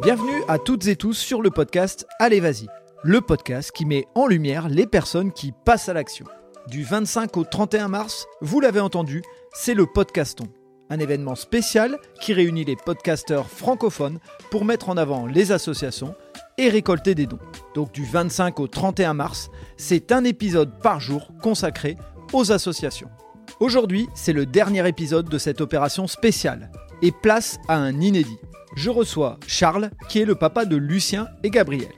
Bienvenue à toutes et tous sur le podcast Allez Vas-y, le podcast qui met en lumière les personnes qui passent à l'action. Du 25 au 31 mars, vous l'avez entendu, c'est le Podcaston, un événement spécial qui réunit les podcasteurs francophones pour mettre en avant les associations et récolter des dons. Donc du 25 au 31 mars, c'est un épisode par jour consacré aux associations. Aujourd'hui, c'est le dernier épisode de cette opération spéciale et place à un inédit. Je reçois Charles, qui est le papa de Lucien et Gabriel.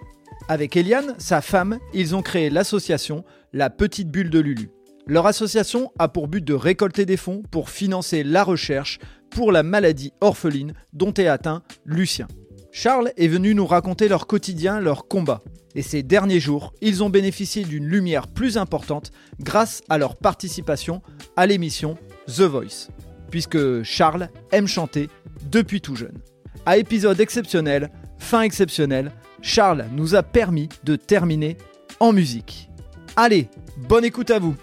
Avec Eliane, sa femme, ils ont créé l'association La Petite Bulle de Lulu. Leur association a pour but de récolter des fonds pour financer la recherche pour la maladie orpheline dont est atteint Lucien. Charles est venu nous raconter leur quotidien, leur combat. Et ces derniers jours, ils ont bénéficié d'une lumière plus importante grâce à leur participation à l'émission The Voice. Puisque Charles aime chanter depuis tout jeune. À épisode exceptionnel, fin exceptionnelle, Charles nous a permis de terminer en musique. Allez, bonne écoute à vous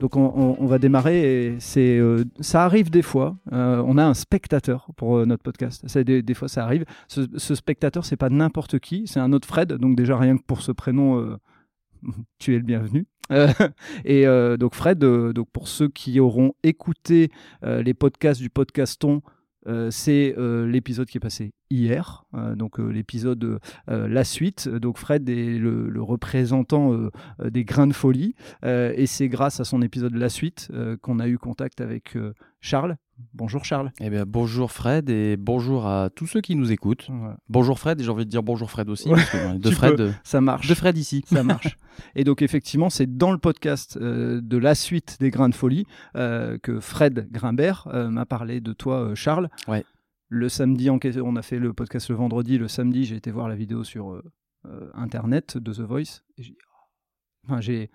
donc on, va démarrer euh, ça arrive des fois. euh, on a un spectateur pour euh, notre podcast. Des, fois ça arrive. Ce, ce spectateur c'est pas n'importe qui, c'est un autre Fred. Donc déjà rien que pour ce prénom, tu es le bienvenu. Euh, et euh, donc Fred, euh, donc pour ceux qui auront écouté les podcasts du podcaston, c'est l'épisode qui est passé hier, euh, donc euh, l'épisode euh, La Suite. Donc Fred est le, le représentant des Grains de Folie, et c'est grâce à son épisode La Suite qu'on a eu contact avec Charles. Bonjour Charles. Eh bien, bonjour Fred et bonjour à tous ceux qui nous écoutent. Bonjour Fred et j'ai envie de dire bonjour Fred aussi. Ouais, parce que, ouais, de, Fred, peux. Ça marche. de Fred ici. Ça marche. Et donc effectivement, c'est dans le podcast euh, de la suite des Grains de Folie euh, que Fred Grimbert euh, m'a parlé de toi, Charles. Ouais. Le samedi, on a fait le podcast le vendredi. Le samedi, j'ai été voir la vidéo sur euh, euh, Internet de The Voice. Et j'ai,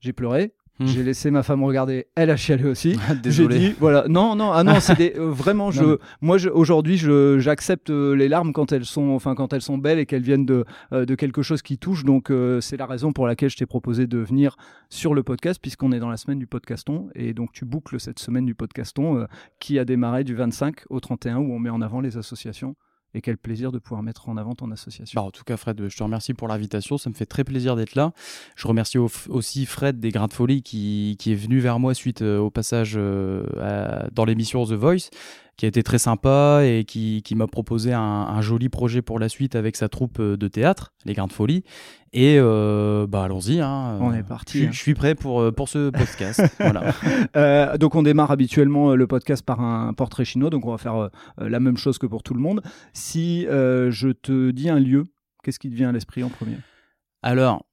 j'ai pleuré. Hmm. J'ai laissé ma femme regarder. Elle a chialé aussi. J'ai dit, voilà, non, non, ah non, c'est des, euh, vraiment, je, Non, moi, je, aujourd'hui, je, j'accepte euh, les larmes quand elles sont, enfin, quand elles sont belles et qu'elles viennent de, euh, de quelque chose qui touche. Donc, euh, c'est la raison pour laquelle je t'ai proposé de venir sur le podcast, puisqu'on est dans la semaine du podcaston. Et donc, tu boucles cette semaine du podcaston qui a démarré du 25 au 31 où on met en avant les associations. Et quel plaisir de pouvoir mettre en avant ton association. Bah, en tout cas, Fred, je te remercie pour l'invitation. Ça me fait très plaisir d'être là. Je remercie au- aussi Fred des Grains de Folie qui, est venu vers moi suite euh, au passage euh, dans l'émission The Voice, qui a été très sympa et qui, qui m'a proposé un, un joli projet pour la suite avec sa troupe euh, de théâtre, les Grains de Folie. Et euh, bah, allons-y. hein. On est parti, Je, hein. je suis prêt pour, euh, pour ce podcast. voilà. Euh, donc on démarre habituellement le podcast par un portrait chinois, donc on va faire la même chose que pour tout le monde. Si euh, je te dis un lieu, qu'est-ce qui te vient à l'esprit en premier? Alors,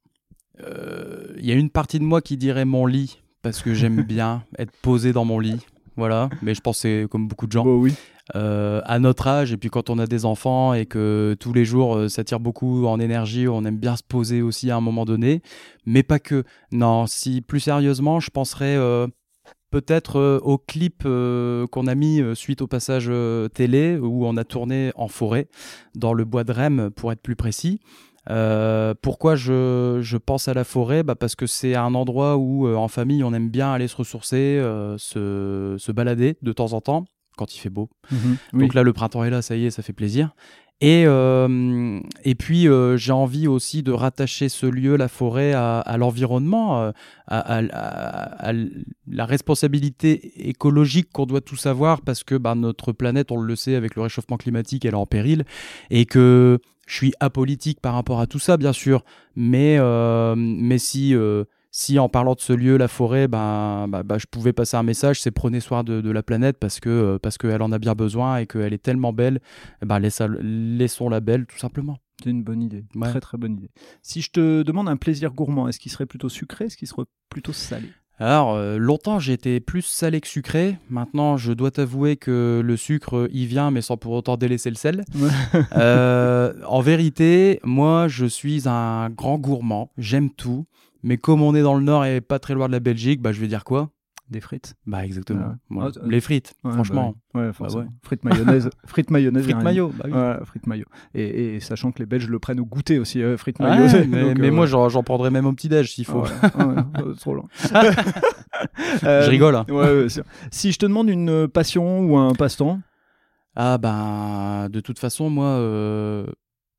il y a une partie de moi qui dirait mon lit, parce que j'aime bien être posé dans mon lit. Voilà, mais je pense c'est comme beaucoup de gens. Bon, oui. Euh, à notre âge, et puis quand on a des enfants et que tous les jours euh, ça tire beaucoup en énergie, on aime bien se poser aussi à un moment donné, mais pas que. Non, si plus sérieusement, je penserais euh, peut-être euh, au clip qu'on a mis suite au passage télé où on a tourné en forêt, dans le bois de Rem pour être plus précis. Euh, pourquoi je, je pense à la forêt? Bah Parce que c'est un endroit où, euh, en famille, on aime bien aller se ressourcer, euh, se, se balader de temps en temps, quand il fait beau. Oui. Donc là, le printemps est là, ça y est, ça fait plaisir. Et, et puis, j'ai envie aussi de rattacher ce lieu, la forêt, à, à l'environnement, à, à- la responsabilité écologique qu'on doit tous avoir, parce que bah, notre planète, on le sait, avec le réchauffement climatique, elle est en péril, et que je suis apolitique par rapport à tout ça, bien sûr, mais, euh, mais si, euh, si en parlant de ce lieu, la forêt, bah, bah, bah, je pouvais passer un message, c'est prenez soin de, de la planète parce que euh, parce qu'elle en a bien besoin et qu'elle est tellement belle, eh ben, laissons-la belle tout simplement. C'est une bonne idée. Ouais. Très très bonne idée. Si je te demande un plaisir gourmand, est-ce qu'il serait plutôt sucré, est-ce qu'il serait plutôt salé? Alors, euh, longtemps, j'étais plus salé que sucré. Maintenant, je dois t'avouer que le sucre y vient, mais sans pour autant délaisser le sel. Euh, en vérité, moi, je suis un grand gourmand. J'aime tout. Mais comme on est dans le Nord et pas très loin de la Belgique, bah, je vais dire quoi? Des frites? Bah, exactement. Ouais. Ah, t- les frites, Ouais, franchement. bah forcément. Frites mayonnaise. frites mayonnaise. Frites mayo, bah oui. Ouais, frites mayo. Et, et sachant que les Belges le prennent au goûter aussi, euh, frites mayo. mais, Donc, mais euh, moi, j'en prendrais même au petit-déj s'il faut. ouais, ouais, trop long. Euh, Je rigole. hein. Si je te demande une euh, passion ou un passe-temps, Ah ben, de toute façon, moi, euh,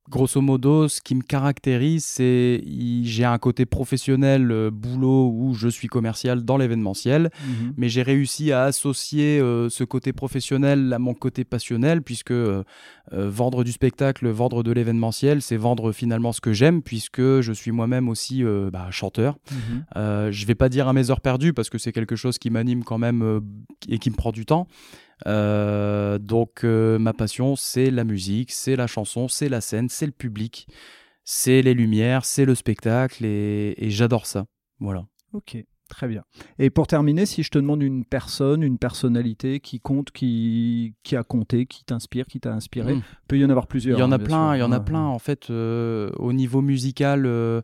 grosso modo, ce qui me caractérise, c'est j'ai un côté professionnel, euh, boulot, où je suis commercial dans l'événementiel, mais j'ai réussi à associer euh, ce côté professionnel à mon côté passionnel, puisque euh, vendre du spectacle, vendre de l'événementiel, c'est vendre finalement ce que j'aime, puisque je suis moi-même aussi bah, chanteur. Euh, je vais pas dire à mes heures perdues parce que c'est quelque chose qui m'anime quand même et qui me prend du temps. Euh, donc euh, ma passion c'est la musique, c'est la chanson, c'est la scène, c'est le public, c'est les lumières, c'est le spectacle et, et j'adore ça. Voilà. Ok, très bien. Et pour terminer, si je te demande une personne, une personnalité qui compte, qui, qui a compté, qui t'inspire, qui t'a inspiré, Mm. peut y en avoir plusieurs. Il y en hein, a bien plein, il y en a plein en fait euh, au niveau musical. euh,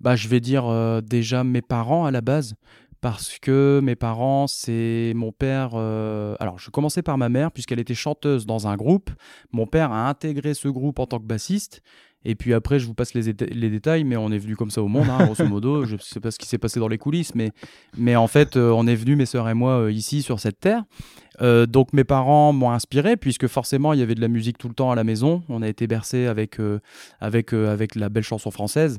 bah je vais dire euh, déjà mes parents à la base. Parce que mes parents, c'est mon père. euh, Alors, je commençais par ma mère, puisqu'elle était chanteuse dans un groupe. Mon père a intégré ce groupe en tant que bassiste. Et puis après, je vous passe les, les détails, mais on est venu comme ça au monde, hein, grosso modo. Je sais pas ce qui s'est passé dans les coulisses, mais, mais en fait, euh, on est venu, mes sœurs et moi, euh, ici, sur cette terre. Donc mes parents m'ont inspiré, puisque forcément, il y avait de la musique tout le temps à la maison. On a été bercé avec, avec, avec la belle chanson française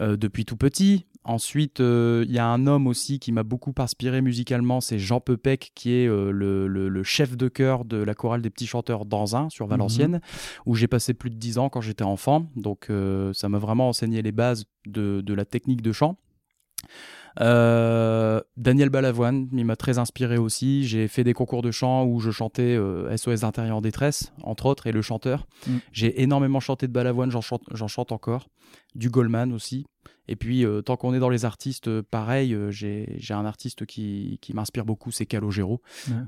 depuis tout petit. Ensuite, euh, il y a un homme aussi qui m'a beaucoup inspiré musicalement, c'est Jean Pepec, qui est euh, le, le- le chef de chœur de la chorale des petits chanteurs d'Anzin sur Valenciennes, où j'ai passé plus de 10 ans quand j'étais enfant. Donc euh, ça m'a vraiment enseigné les bases de, de la technique de chant. Euh, Daniel Balavoine, il m'a très inspiré aussi. J'ai fait des concours de chant où je chantais euh, SOS d'intérieur en détresse, entre autres, et le chanteur. Mm. J'ai énormément chanté de Balavoine, j'en chante, encore. Du Goldman aussi. Et puis, euh, tant qu'on est dans les artistes, euh, pareil, euh, j'ai un artiste qui, qui m'inspire beaucoup, c'est Calogero.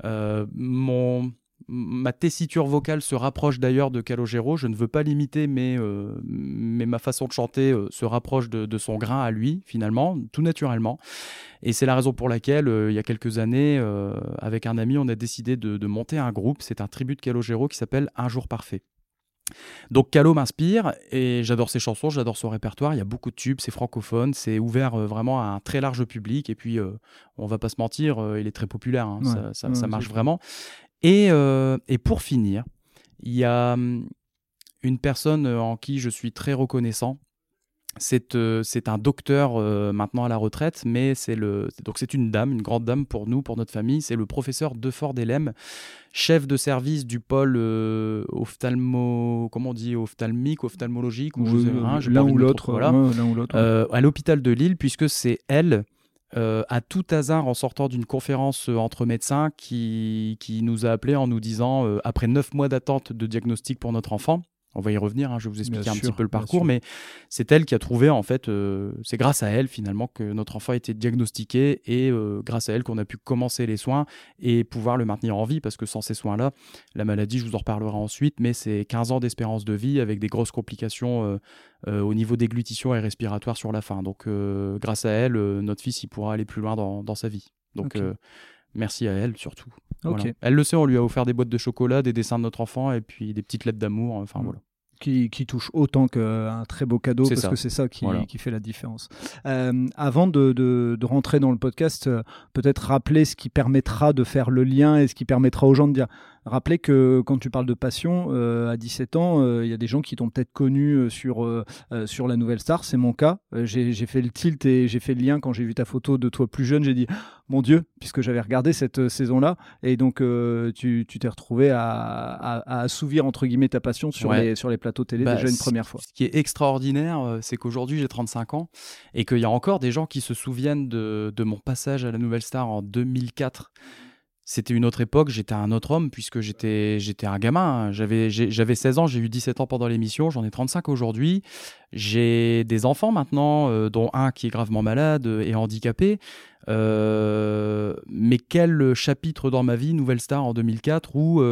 Euh, mon, ma tessiture vocale se rapproche d'ailleurs de Calogero. Je ne veux pas l'imiter, mais, euh, mais ma façon de chanter euh, se rapproche de, de son grain à lui, finalement, tout naturellement. Et c'est la raison pour laquelle, euh, il y a quelques années, avec un ami, on a décidé de, de monter un groupe. C'est un tribut de Calogero qui s'appelle Un jour parfait. Donc Calo m'inspire et j'adore ses chansons, j'adore son répertoire. Il y a beaucoup de tubes, c'est francophone, c'est ouvert euh, vraiment à un très large public. Et puis, euh, on va pas se mentir, euh, il est très populaire, hein, Ouais. ça, ça- Ouais, ça c'est marche vraiment. Et, euh, et pour finir, il y a hum, une personne euh, en qui je suis très reconnaissant. C'est euh, un docteur euh, maintenant à la retraite, mais c'est le donc c'est une dame, une grande dame pour nous, pour notre famille. C'est le professeur Defort Delem, chef de service du pôle euh, ophtalmo, comment on dit, ophtalmique, ophtalmologique, ou je sais rien, j'ai pas l'un ou l'autre. voilà ouais, ou l'autre. ouais. à l'hôpital de Lille, puisque c'est elle, euh, à tout hasard, en sortant d'une conférence euh, entre médecins, qui, nous a appelés en nous disant, euh, après neuf mois d'attente de diagnostic pour notre enfant, on va y revenir, hein, je vais vous expliquer Bien un sûr, petit peu le parcours, mais c'est elle qui a trouvé, en fait, euh, c'est grâce à elle finalement que notre enfant a été diagnostiqué et euh, grâce à elle qu'on a pu commencer les soins et pouvoir le maintenir en vie, parce que sans ces soins-là, la maladie, je vous en reparlerai ensuite, mais c'est 15 ans d'espérance de vie avec des grosses complications euh, au niveau déglutition et respiratoire sur la fin. Donc, grâce à elle, notre fils il pourra aller plus loin dans, dans sa vie. Donc. Merci à elle surtout. Voilà. Elle le sait, on lui a offert des boîtes de chocolat, des dessins de notre enfant et puis des petites lettres d'amour. Enfin, Mm. voilà. qui, qui touche autant qu'un très beau cadeau, parce ça. que c'est ça qui, Voilà. qui fait la différence. Euh, avant de, de- de rentrer dans le podcast, euh, peut-être rappeler ce qui permettra de faire le lien et ce qui permettra aux gens de dire. Rappeler que quand tu parles de passion, euh, à 17 ans, euh, il y a des gens qui t'ont peut-être connu euh, sur, euh, sur la Nouvelle Star. C'est mon cas. J'ai fait le tilt et j'ai fait le lien quand j'ai vu ta photo de toi plus jeune. J'ai dit, mon Dieu, puisque j'avais regardé cette saison-là. Et donc, tu t'es retrouvé à, à- à assouvir, entre guillemets, ta passion sur, Ouais. les, sur les plateaux télé Bah, déjà une première fois. Ce qui est extraordinaire, c'est qu'aujourd'hui j'ai 35 ans et qu'il y a encore des gens qui se souviennent de, de mon passage à la Nouvelle Star en 2004. C'était une autre époque, j'étais un autre homme puisque j'étais j'étais un gamin. J'avais j'ai- j'avais 16 ans, j'ai eu 17 ans pendant l'émission, j'en ai 35 aujourd'hui. J'ai des enfants maintenant, euh, dont un qui est gravement malade euh, et handicapé. Euh, mais quel chapitre dans ma vie, Nouvelle Star en 2004, où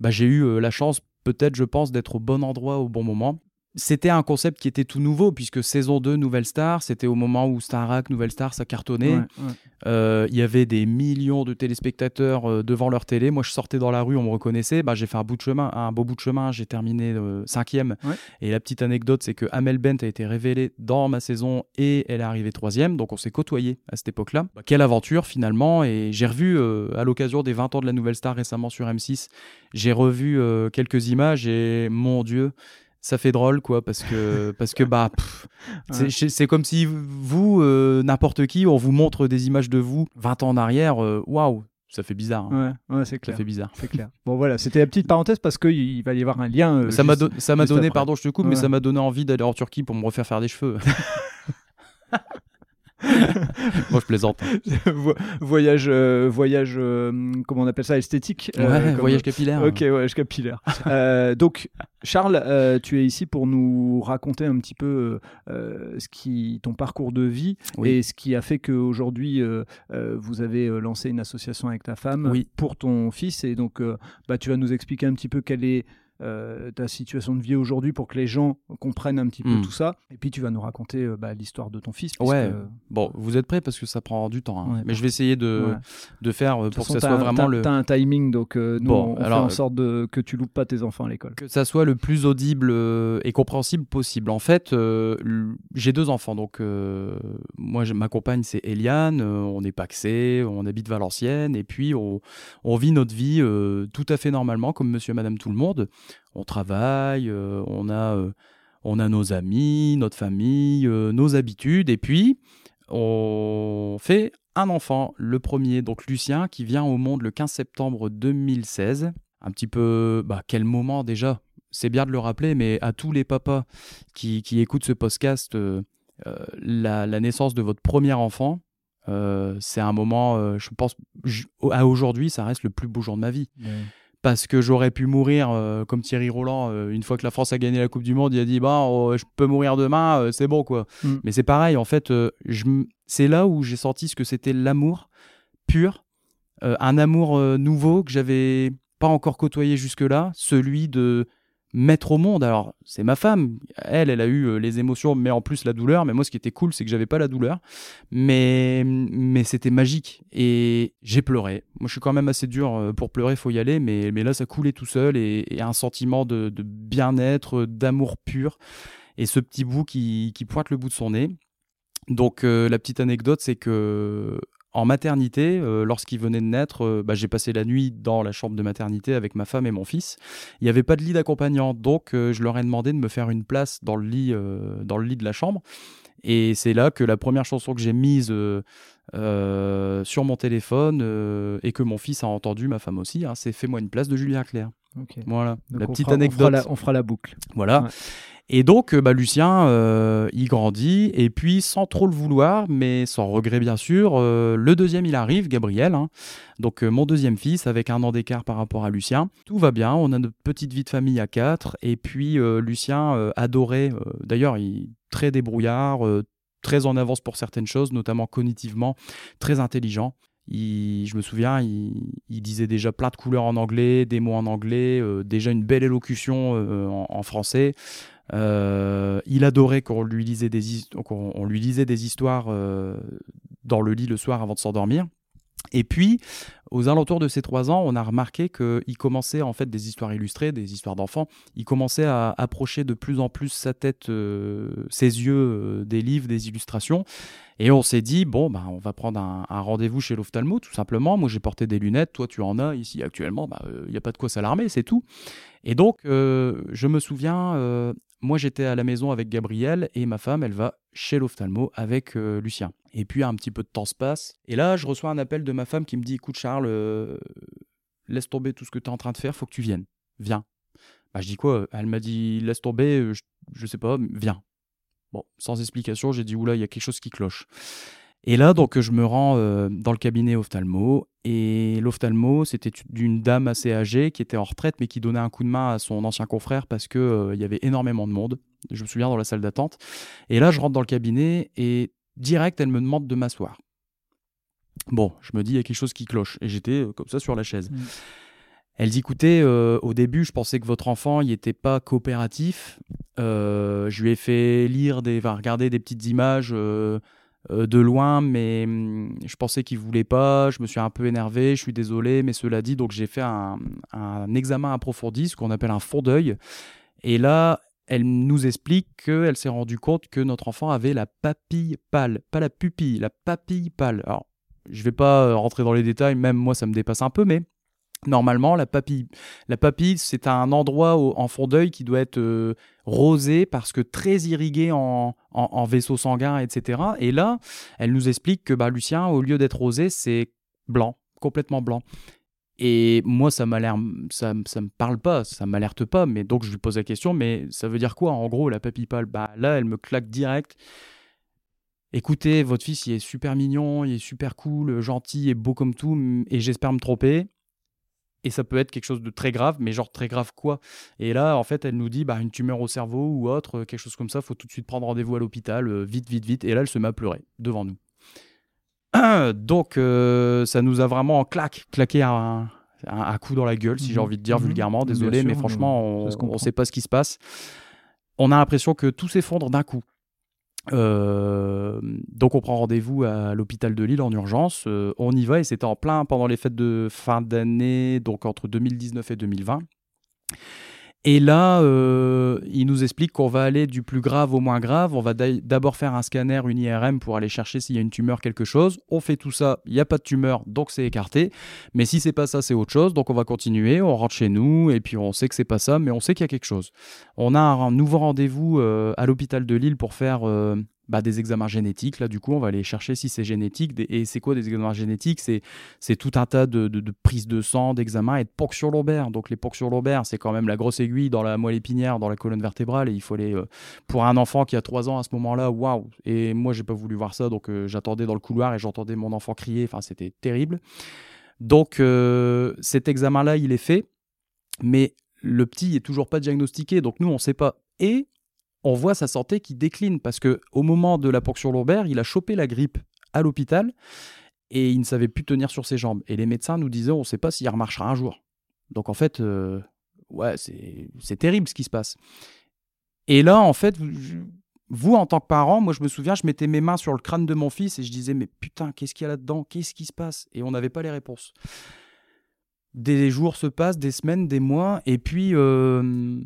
bah, j'ai eu la chance, peut-être, je pense, d'être au bon endroit au bon moment. C'était un concept qui était tout nouveau, puisque saison 2, Nouvelle Star, c'était au moment où Starac, Nouvelle Star, ça cartonnait. Ouais, ouais. Euh, Il y avait des millions de téléspectateurs euh, devant leur télé. Moi, je sortais dans la rue, on me reconnaissait. Bah, j'ai fait un bout de chemin, un beau bout de chemin. J'ai terminé euh, cinquième. Ouais. Et la petite anecdote, c'est que Amel Bent a été révélée dans ma saison et elle est arrivée troisième. Donc, on s'est côtoyés à cette époque-là. Bah, quelle aventure finalement Et j'ai revu à l'occasion des 20 ans de la Nouvelle Star récemment sur M6. J'ai revu quelques images et mon Dieu. Ça fait drôle, quoi, parce que, parce que bah, c'est- Ouais. c'est c'est comme si vous, euh, n'importe qui, on vous montre des images de vous 20 ans en arrière. euh, Waouh, ça fait bizarre. hein. Ouais, ouais, c'est Ça clair. fait bizarre. C'est clair. Bon voilà, c'était la petite parenthèse parce qu'il il va y avoir un lien. euh, ça m'a do- ça donné, après. pardon, je te coupe, mais ça m'a donné envie d'aller en Turquie pour me refaire faire des cheveux. Moi, je plaisante. Vo- voyage, euh, voyage, euh, comment on appelle ça, esthétique. euh, Ouais, voyage capillaire. Ok, voyage capillaire. Donc, Charles, tu es ici pour nous raconter un petit peu ce qui, ton parcours de vie Oui. et ce qui a fait qu'aujourd'hui, vous avez lancé une association avec ta femme Oui. pour ton fils. Et donc, bah, tu vas nous expliquer un petit peu quelle est euh, ta situation de vie aujourd'hui pour que les gens comprennent un petit peu Hmm. tout ça. Et puis, tu vas nous raconter euh, bah, l'histoire de ton fils. Ouais. puisque- Bon, vous êtes prêts parce que ça prend du temps. hein. Ouais. Mais je vais essayer de, Ouais. de faire euh, De pour que ça soit un- vraiment t'as- le. T'as un timing, donc nous, Bon, on, on alors, fait en sorte de, que tu loupes pas tes enfants à l'école. que ça soit le plus audible et compréhensible possible. En fait, j'ai deux enfants. Donc, moi, ma compagne, c'est Eliane. on est paxé, on habite Valenciennes. Et puis, on, on vit notre vie tout à fait normalement, comme monsieur et madame tout le monde. On travaille, euh, on, a, euh, on a nos amis, notre famille, euh, nos habitudes. Et puis, on fait un enfant, le premier, donc Lucien, qui vient au monde le 15 septembre 2016. Un petit peu, bah, quel moment déjà? C'est bien de le rappeler, mais à tous les papas qui, qui écoutent ce podcast, la, la naissance de votre premier enfant, c'est un moment, je pense, à aujourd'hui, ça reste le plus beau jour de ma vie parce que j'aurais pu mourir euh, comme Thierry Roland euh, une fois que la France a gagné la Coupe du Monde il a dit bah oh, je peux mourir demain euh, c'est bon quoi Mm. mais c'est pareil en fait c'est là où j'ai senti ce que c'était l'amour pur un amour nouveau que j'avais pas encore côtoyé jusque là celui de mettre au monde. Alors c'est ma femme. Elle elle a eu euh, les émotions mais en plus la douleur. Mais moi ce qui était cool c'est que j'avais pas la douleur. Mais mais c'était magique. Et j'ai pleuré. Moi je suis quand même assez dur euh, pour pleurer faut y aller. Mais mais là ça coulait tout seul et, un sentiment de, de bien-être d'amour pur. Et ce petit bout qui, qui pointe le bout de son nez. Donc euh, la petite anecdote c'est que en maternité, euh, lorsqu'il venait de naître, euh, bah, j'ai passé la nuit dans la chambre de maternité avec ma femme et mon fils. Il n'y avait pas de lit d'accompagnant, donc euh, je leur ai demandé de me faire une place dans le lit, dans le lit de la chambre. Et c'est là que la première chanson que j'ai mise sur mon téléphone et que mon fils a entendu, ma femme aussi, hein, c'est Fais-moi une place de Julien Clerc. Voilà, Donc la petite fera- on fera anecdote. la- On fera la boucle. Voilà. Ouais. Et donc, euh, bah, Lucien, euh, il grandit, et puis sans trop le vouloir, mais sans regret bien sûr, euh, le deuxième il arrive, Gabriel, hein. donc mon deuxième fils, avec un an d'écart par rapport à Lucien. Tout va bien, on a notre petite vie de famille à quatre, et puis Lucien adorait, d'ailleurs, il très débrouillard, très en avance pour certaines choses, notamment cognitivement, très intelligent. Je me souviens, il, disait déjà plein de couleurs en anglais, des mots en anglais, déjà une belle élocution en français. Euh, il adorait qu'on lui lisait des, lui lisait des histoires euh, dans le lit le soir avant de s'endormir. Et puis, aux alentours de ses trois ans, on a remarqué qu'il commençait en fait des histoires illustrées, des histoires d'enfants. Il commençait à approcher de plus en plus sa tête, euh, ses yeux des livres, des illustrations. Et on s'est dit, bon, bah, on va prendre un, rendez-vous chez l'ophtalmo, tout simplement. Moi, j'ai porté des lunettes, toi, tu en as ici actuellement. Il n'y a pas de quoi s'alarmer, c'est tout. Et donc, je me souviens, moi, j'étais à la maison avec Gabriel et ma femme, elle va chez l'ophtalmo avec euh, Lucien. Et puis, un petit peu de temps se passe. Et là, je reçois un appel de ma femme qui me dit, écoute, Charles, euh, laisse tomber tout ce que tu es en train de faire, faut que tu viennes. Viens. Bah, je dis quoi Elle m'a dit, laisse tomber, euh, je, je sais pas, viens. Bon, sans explication, j'ai dit, oula, il y a quelque chose qui cloche. Et là, donc, je me rends euh, dans le cabinet ophtalmo. Et l'ophtalmo, c'était d'une dame assez âgée qui était en retraite, mais qui donnait un coup de main à son ancien confrère parce qu'il il y avait énormément de monde. Je me souviens dans la salle d'attente. Et là, je rentre dans le cabinet et direct, elle me demande de m'asseoir. Bon, je me dis, il y a quelque chose qui cloche. Et j'étais euh, comme ça sur la chaise. Mm. Elle dit, écoutez, euh, au début, je pensais que votre enfant, il n'était pas coopératif. Euh, je lui ai fait lire, des, enfin, regarder des petites images euh, euh, de loin, mais hum, je pensais qu'il voulait pas. Je me suis un peu énervé, je suis désolé, mais cela dit, donc j'ai fait un, examen approfondi, ce qu'on appelle un fond d'œil. Et là, elle nous explique qu'elle s'est rendue compte que notre enfant avait la papille pâle, pas la pupille, la papille pâle. Alors, je vais pas euh, rentrer dans les détails, même moi ça me dépasse un peu, mais normalement la papille, la papille c'est un endroit en fond d'œil qui doit être euh, rosé parce que très irrigué en, en, en vaisseau sanguin, etc. Et là, elle nous explique que bah, Lucien, au lieu d'être rosé, c'est blanc, complètement blanc. Et moi, ça m'a ça, me parle pas, ça m'alerte pas. Mais donc, je lui pose la question, mais ça veut dire quoi, en gros, la papille pâle? Bah là, elle me claque direct. Écoutez, votre fils, il est super mignon, il est super cool, gentil et beau comme tout, et j'espère me tromper. Et ça peut être quelque chose de très grave, mais genre très grave quoi? Et là, en fait, elle nous dit bah, une tumeur au cerveau ou autre, euh, quelque chose comme ça, faut tout de suite prendre rendez-vous à l'hôpital, euh, vite, vite, vite. Et là, elle se met à pleurer devant nous. Donc, euh, ça nous a vraiment clac, claqué un, un, un coup dans la gueule, si j'ai Mhm. envie de dire Mhm. vulgairement. Désolé, sûr, mais franchement, on ne sait pas ce qui se passe. On a l'impression que tout s'effondre d'un coup. Euh, donc on prend rendez-vous à l'hôpital de Lille en urgence. Euh, on y va et c'était en plein pendant les fêtes de fin d'année, donc entre 2019 et 2020. Et là, euh, il nous explique qu'on va aller du plus grave au moins grave. On va d'a- d'abord faire un scanner, une IRM pour aller chercher s'il y a une tumeur, quelque chose. On fait tout ça, il n'y a pas de tumeur, donc c'est écarté. Mais si c'est pas ça, c'est autre chose. Donc on va continuer, on rentre chez nous et puis on sait que c'est pas ça, mais on sait qu'il y a quelque chose. On a un nouveau rendez-vous euh, à l'hôpital de Lille pour faire euh, bah, des examens génétiques. Là, du coup, on va aller chercher si c'est génétique. Et c'est quoi des examens génétiques? C'est tout un tas de, de, prises de sang, d'examens et de ponctions. Donc les ponctions lombaires, c'est quand même la grosse aiguille dans la moelle épinière, dans la colonne vertébrale. Et il faut aller, euh, pour un enfant qui a 3 ans à ce moment-là, waouh Et moi, j'ai pas voulu voir ça, donc euh, j'attendais dans le couloir et j'entendais mon enfant crier. Enfin, c'était terrible. Donc euh, cet examen-là, il est fait, mais le petit est toujours pas diagnostiqué. Donc nous, on sait pas. Et on voit sa santé qui décline parce que au moment de la ponction lombaire, il a chopé la grippe à l'hôpital et il ne savait plus tenir sur ses jambes. Et les médecins nous disaient, on ne sait pas s'il remarchera un jour. Donc en fait, euh, ouais, c'est terrible ce qui se passe. Et là, en fait, vous, en tant que parent, moi je me souviens, je mettais mes mains sur le crâne de mon fils et je disais, mais putain, qu'est-ce qu'il y a là-dedans? Qu'est-ce qui se passe? Et on n'avait pas les réponses. Des jours se passent, des semaines, des mois, et puis euh,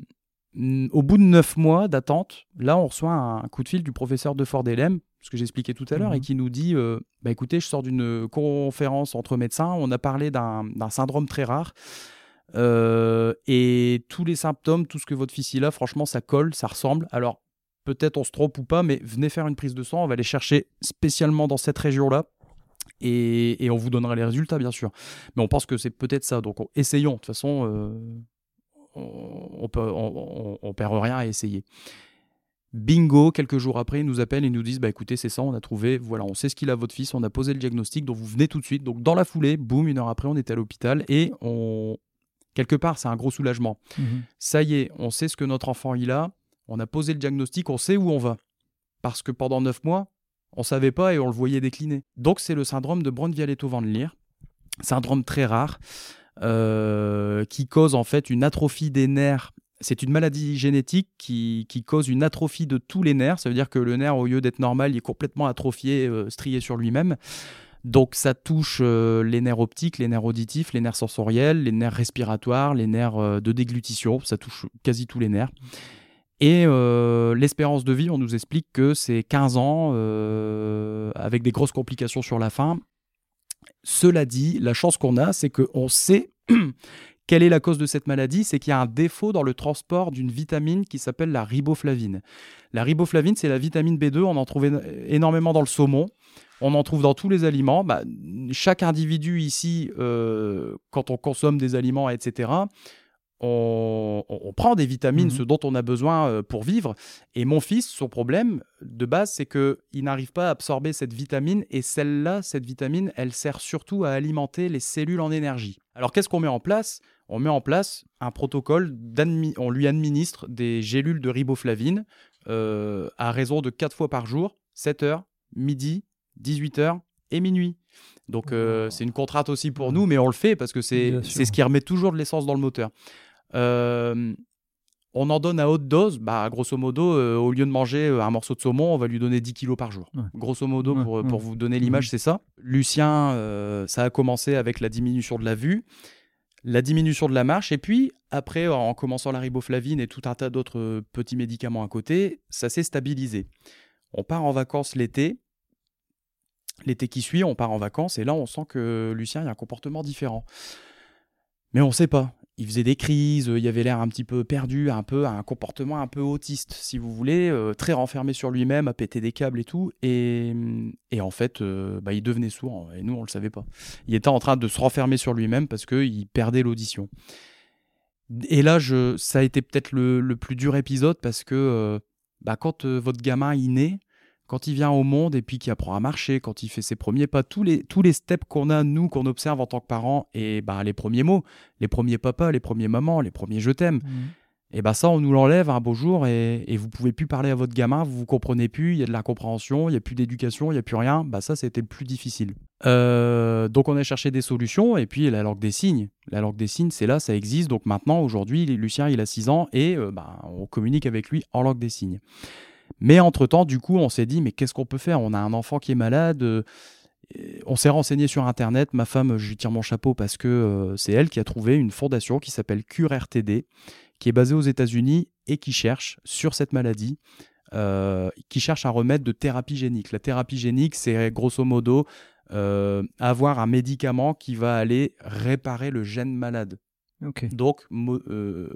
au bout de neuf mois d'attente, là on reçoit un coup de fil du professeur de Fort Delem, ce que j'expliquais tout à l'heure, Mhm. et qui nous dit euh, bah écoutez, je sors d'une conférence entre médecins, on a parlé d'un syndrome très rare. euh, et tous les symptômes, tout ce que votre fils il a, franchement, ça colle, ça ressemble. Alors, peut-être on se trompe ou pas, mais venez faire une prise de sang. On va aller chercher spécialement dans cette région-là. Et, et on vous donnera les résultats, bien sûr. Mais on pense que c'est peut-être ça. Donc, on- essayons. De toute façon, euh, on, on, peut, on, on- on perd rien à essayer. Bingo, quelques jours après, ils nous appellent et nous disent bah écoutez, c'est ça, on a trouvé, voilà, on sait ce qu'il a votre fils, on a posé le diagnostic, donc vous venez tout de suite. Donc dans la foulée, boum, une heure après, on était à l'hôpital et on quelque part, c'est un gros soulagement. Mhm. Ça y est, on sait ce que notre enfant il a, on a posé le diagnostic, on sait où on va. Parce que pendant neuf mois, on savait pas et on le voyait décliner. Donc c'est le syndrome de Brown-Vialetto van Leer, syndrome très rare, euh, qui cause en fait une atrophie des nerfs. C'est une maladie génétique qui, qui cause une atrophie de tous les nerfs. Ça veut dire que le nerf, au lieu d'être normal, il est complètement atrophié, euh, strié sur lui-même. Donc ça touche euh, les nerfs optiques, les nerfs auditifs, les nerfs sensoriels, les nerfs respiratoires, les nerfs de déglutition. Ça touche quasi tous les nerfs. Et l'espérance de vie, on nous explique que c'est 15 ans avec des grosses complications sur la fin. Cela dit, la chance qu'on a, c'est qu'on sait quelle est la cause de cette maladie, c'est qu'il y a un défaut dans le transport d'une vitamine qui s'appelle la riboflavine. La riboflavine, c'est la vitamine B2, on en trouve éno- énormément dans le saumon, on en trouve dans tous les aliments. Bah, chaque individu ici, euh, quand on consomme des aliments, etc., on, prend des vitamines, Mhm. ce dont on a besoin euh, pour vivre. Et mon fils, son problème de base, c'est que il n'arrive pas à absorber cette vitamine. Et celle-là, cette vitamine, elle sert surtout à alimenter les cellules en énergie. Alors qu'est-ce qu'on met en place? On met en place un protocole, on lui administre des gélules de riboflavine euh, à raison de 4 fois par jour, 7 heures, midi, 18 heures et minuit. Donc euh, c'est une contrainte aussi pour nous, mais on le fait parce que c'est ce qui remet toujours de l'essence dans le moteur. Euh, on en donne à haute dose, bah, grosso modo, euh, au lieu de manger euh, un morceau de saumon, on va lui donner 10 kilos par jour. Ouais. Grosso modo, Ouais, pour, ouais. pour vous donner l'image, c'est ça. Lucien, euh, ça a commencé avec la diminution de la vue, la diminution de la marche, et puis après, en commençant la riboflavine et tout un tas d'autres petits médicaments à côté, ça s'est stabilisé. On part en vacances l'été. L'été qui suit, on part en vacances, et là, on sent que Lucien, il y a un comportement différent. Mais on ne sait pas. Il faisait des crises, il avait l'air un petit peu perdu, un peu un comportement un peu autiste, si vous voulez, euh, très renfermé sur lui-même, à péter des câbles et tout. Et, et en fait, euh, bah, il devenait sourd, et nous, on ne le savait pas. Il était en train de se renfermer sur lui-même parce qu'il perdait l'audition. Et là, je, ça a été peut-être le, le plus dur épisode parce que euh, bah, quand euh, votre gamin il naît, quand il vient au monde et puis qu'il apprend à marcher, quand il fait ses premiers pas, tous les, tous les steps qu'on a, nous, qu'on observe en tant que parents, et bah, les premiers mots, les premiers papas, les premiers mamans, les premiers je t'aime, et bah ça, on nous l'enlève un beau jour et, et vous pouvez plus parler à votre gamin, vous vous comprenez plus, il y a de l'incompréhension, il y a plus d'éducation, il y a plus rien. Bah ça, c'était le plus difficile. Euh, donc on a cherché des solutions et puis la langue des signes. La langue des signes, c'est là, ça existe. Donc maintenant, aujourd'hui, Lucien, il a 6 ans et euh, bah, on communique avec lui en langue des signes. Mais entre-temps, du coup, on s'est dit, mais qu'est-ce qu'on peut faire? On a un enfant qui est malade. euh, on s'est renseigné sur Internet. Ma femme, je lui tire mon chapeau parce que euh, c'est elle qui a trouvé une fondation qui s'appelle CureRTD, qui est basée aux États-Unis et qui cherche sur cette maladie, euh, qui cherche un remède de thérapie génique. La thérapie génique, c'est grosso modo avoir un médicament qui va aller réparer le gène malade. Donc, euh,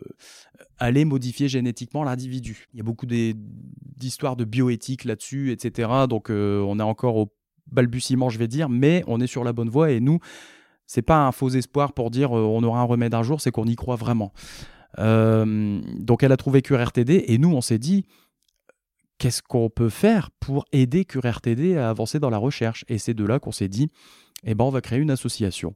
aller modifier génétiquement l'individu. Il y a beaucoup d'histoires de bioéthique là-dessus, etc. Donc, euh, on est encore au balbutiement, je vais dire, mais on est sur la bonne voie. Et nous, c'est pas un faux espoir pour dire euh, on aura un remède un jour, c'est qu'on y croit vraiment. Euh, donc, elle a trouvé CureRTD et nous, on s'est dit qu'est-ce qu'on peut faire pour aider CureRTD à avancer dans la recherche? Et c'est de là qu'on s'est dit eh ben, on va créer une association.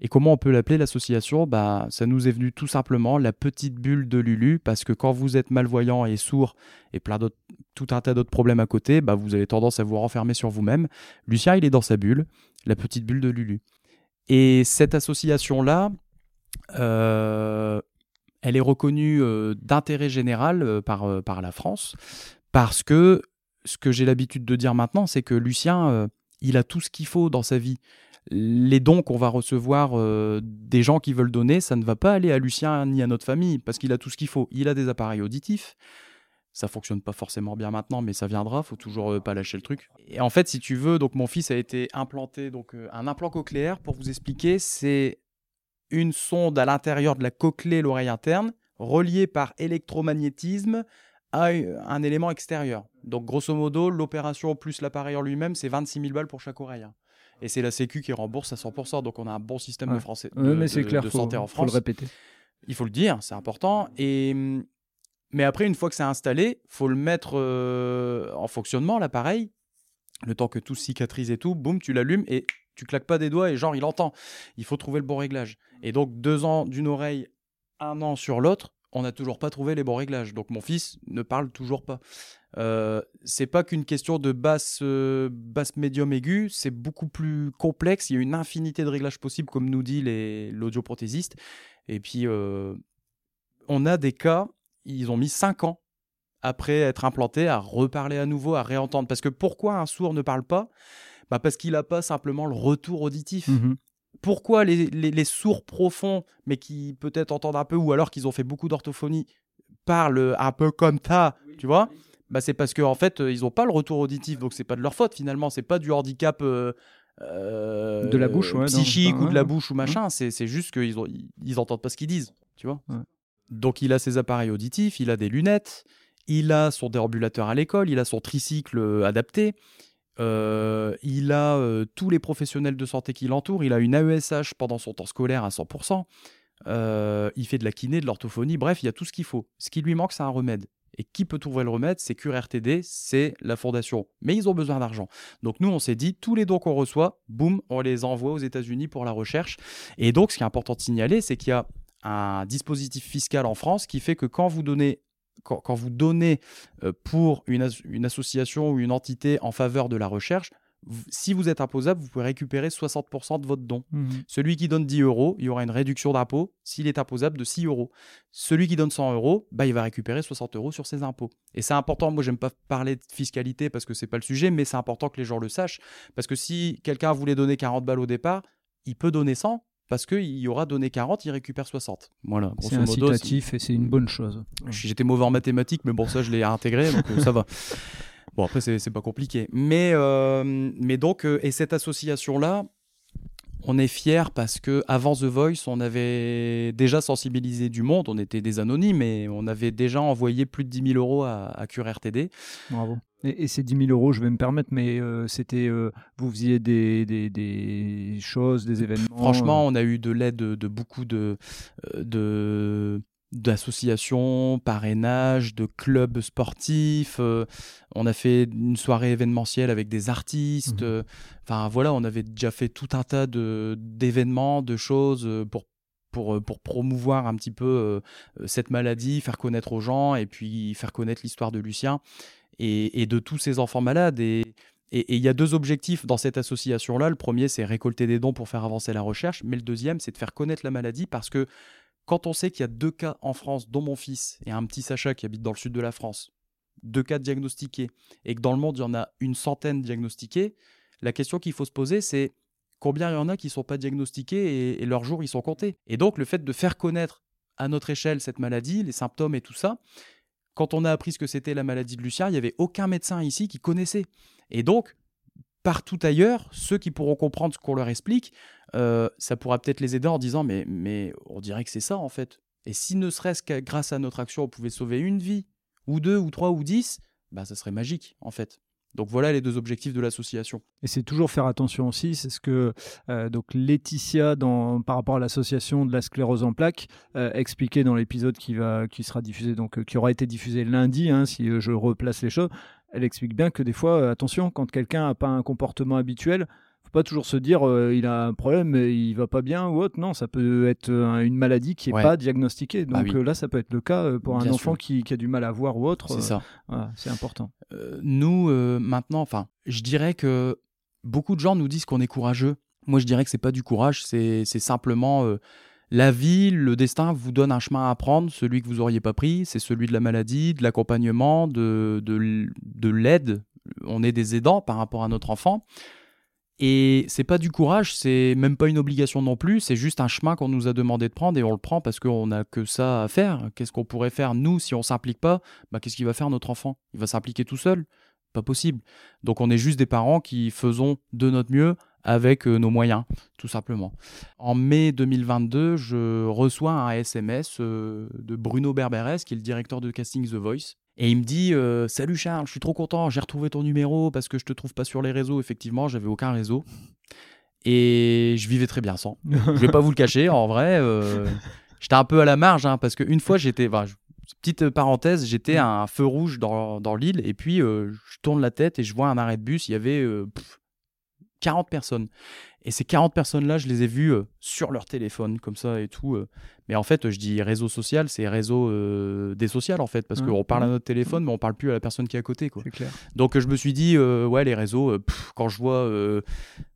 Et comment on peut l'appeler l'association? Bah, Ça nous est venu tout simplement la petite bulle de Lulu, parce que quand vous êtes malvoyant et sourd et plein d'autres, tout un tas d'autres problèmes à côté, bah, vous avez tendance à vous renfermer sur vous-même. Lucien, il est dans sa bulle, la petite bulle de Lulu. Et cette association-là, euh, elle est reconnue euh, d'intérêt général euh, par, par la France, parce que ce que j'ai l'habitude de dire maintenant, c'est que Lucien, il a tout ce qu'il faut dans sa vie les dons qu'on va recevoir euh, des gens qui veulent donner, ça ne va pas aller à Lucien ni à notre famille, parce qu'il a tout ce qu'il faut. Il a des appareils auditifs. Ça fonctionne pas forcément bien maintenant, mais ça viendra. Faut toujours euh, pas lâcher le truc. Et en fait, si tu veux, donc mon fils a été implanté donc euh, un implant cochléaire. Pour vous expliquer, c'est une sonde à l'intérieur de la cochlée, l'oreille interne, reliée par électromagnétisme à un élément extérieur. Donc grosso modo, l'opération plus l'appareil en lui-même, c'est 26 000 balles pour chaque oreille. Et c'est la Sécu qui rembourse à 100%. Donc on a un bon système de, français, de, mais c'est de- clair, de faut, santé en faut le France. répéter. Il faut le dire, c'est important. Et mais après, une fois que c'est installé, faut le mettre euh, en fonctionnement l'appareil. Le temps que tout cicatrise et tout, boum, tu l'allumes et tu claques pas des doigts et genre il entend. Il faut trouver le bon réglage. Et donc deux ans d'une oreille, un an sur l'autre, on n'a toujours pas trouvé les bons réglages. Donc mon fils ne parle toujours pas. Euh, c'est pas qu'une question de basse, euh, basse médium aiguë, c'est beaucoup plus complexe. Il y a une infinité de réglages possibles, comme nous dit l'audioprothésiste. Et puis, euh, on a des cas, ils ont mis 5 ans après être implantés à reparler à nouveau, à réentendre. Parce que pourquoi un sourd ne parle pas? Bah Parce qu'il n'a pas simplement le retour auditif. Mhm. Pourquoi les, les- les sourds profonds, mais qui peut-être entendent un peu, ou alors qu'ils ont fait beaucoup d'orthophonie, parlent un peu comme ça, tu vois? bah, C'est parce qu'en en fait, ils n'ont pas le retour auditif, donc c'est pas de leur faute finalement, c'est pas du handicap. euh, euh, De la bouche, ouais, non, psychique ou de la ouais, bouche ou machin, c'est c'est juste qu'ils ont- ils, ils entendent pas ce qu'ils disent, tu vois? Ouais. Donc il a ses appareils auditifs, il a des lunettes, il a son déambulateur à l'école, il a son tricycle euh, adapté, euh, il a euh, tous les professionnels de santé qui l'entourent, il a une AESH pendant son temps scolaire à 100%, euh, il fait de la kiné, de l'orthophonie, bref, il y a tout ce qu'il faut. Ce qui lui manque, c'est un remède. Et qui peut trouver le remède? C'est CureRTD, c'est la fondation. Mais ils ont besoin d'argent. Donc nous, on s'est dit, tous les dons qu'on reçoit, boum, on les envoie aux États-Unis pour la recherche. Et donc, ce qui est important de signaler, c'est qu'il y a un dispositif fiscal en France qui fait que quand vous donnez quand, quand vous donnez euh, pour une, as- une association ou une entité en faveur de la recherche, si vous êtes imposable, vous pouvez récupérer 60% de votre don. Mhm. Celui qui donne 10 euros, il y aura une réduction d'impôt s'il est imposable de 6 euros. Celui qui donne 100 euros, bah, il va récupérer 60 euros sur ses impôts. Et c'est important, moi j'aime pas parler de fiscalité parce que c'est pas le sujet, mais c'est important que les gens le sachent. Parce que si quelqu'un voulait donner 40 balles au départ, il peut donner 100 parce qu'il y aura donné 40, il récupère 60. Voilà, C'est incitatif et c'est une bonne chose. J'étais mauvais en mathématiques, mais bon, ça, je l'ai intégré, donc euh, ça va. Bon, après, c'est pas compliqué. Mais, euh, mais donc, euh, et cette association-là, on est fiers parce que avant The Voice, on avait déjà sensibilisé du monde. On était des anonymes, mais on avait déjà envoyé plus de 10 000 euros à, à Cure RTD. Bravo. Et, et ces 10 000 euros, je vais me permettre, mais euh, c'était, euh, vous faisiez des, des, des choses, des événements. Franchement, on a eu de l'aide de, de beaucoup de, euh, de d'associations, parrainage, de clubs sportifs. euh, on a fait une soirée événementielle avec des artistes. Euh, Enfin voilà, on avait déjà fait tout un tas de d'événements, de choses euh, pour pour, euh, pour promouvoir un petit peu euh, euh, cette maladie, faire connaître aux gens et puis faire connaître l'histoire de Lucien et, de tous ces enfants malades. Et il y a deux objectifs dans cette association-là. Le premier, c'est récolter des dons pour faire avancer la recherche, mais le deuxième, c'est de faire connaître la maladie parce que quand on sait qu'il y a deux cas en France, dont mon fils et un petit Sacha qui habite dans le sud de la France, deux cas diagnostiqués, et que dans le monde, il y en a une centaine diagnostiqués, la question qu'il faut se poser, c'est combien il y en a qui ne sont pas diagnostiqués et, et leurs jours, ils sont comptés. Et donc, le fait de faire connaître à notre échelle cette maladie, les symptômes et tout ça, quand on a appris ce que c'était la maladie de Lucien, il n'y avait aucun médecin ici qui connaissait. Et donc, partout ailleurs, ceux qui pourront comprendre ce qu'on leur explique, euh, ça pourra peut-être les aider en disant mais, on dirait que c'est ça en fait. Et si ne serait-ce que grâce à notre action, on pouvait sauver une vie, ou deux, ou trois, ou dix, bah ça serait magique en fait. Donc voilà les deux objectifs de l'association. Et c'est toujours faire attention aussi, c'est ce que euh, donc Laetitia, par rapport à l'association de la sclérose en plaques, euh, expliquait dans l'épisode qui, qui sera diffusé, donc euh, qui aura été diffusé lundi, hein, si je replace les choses. Elle explique bien que des fois, attention, quand quelqu'un n'a pas un comportement habituel, faut pas toujours se dire euh, il a un problème, il va pas bien ou autre. Non, ça peut être euh, une maladie qui est Ouais. pas diagnostiquée. Donc Ah oui. euh, là, ça peut être le cas euh, pour un enfant qui, qui a du mal à voir ou autre. C'est euh, ça. voilà, c'est important. Nous, maintenant, enfin, je dirais que beaucoup de gens nous disent qu'on est courageux. Moi, je dirais que c'est pas du courage, c'est c'est simplement la vie, le destin vous donne un chemin à prendre, celui que vous auriez pas pris, c'est celui de la maladie, de l'accompagnement, de, de, de l'aide. On est des aidants par rapport à notre enfant. Et c'est pas du courage, c'est même pas une obligation non plus, c'est juste un chemin qu'on nous a demandé de prendre et on le prend parce qu'on n'a que ça à faire. Qu'est-ce qu'on pourrait faire nous si on s'implique pas? Bah, Qu'est-ce qu'il va faire notre enfant? Il va s'impliquer tout seul? Pas possible. Donc on est juste des parents qui faisons de notre mieux avec euh, nos moyens, tout simplement. En mai 2022, je reçois un SMS euh, de Bruno Berberes, qui est le directeur de casting The Voice. Et il me dit euh, Salut Charles, je suis trop content, j'ai retrouvé ton numéro parce que je te trouve pas sur les réseaux. Effectivement, j'avais aucun réseau. Et je vivais très bien sans. Je vais pas vous le cacher, en vrai. euh, j'étais un peu à la marge, hein, parce qu'une fois, j'étais. enfin, petite parenthèse, j'étais à un feu rouge dans, dans l'île, et puis euh, je tourne la tête et je vois un arrêt de bus. Il y avait pff, 40 personnes. Et ces 40 personnes-là, je les ai vues euh, sur leur téléphone, comme ça et tout. euh. Mais en fait, je dis réseau social, c'est réseau euh, des sociales, en fait, parce Ouais. qu'on parle à notre téléphone, mais on parle plus à la personne qui est à côté, quoi. Clair. Donc je me suis dit, euh, ouais, les réseaux, euh, pff, quand je vois euh,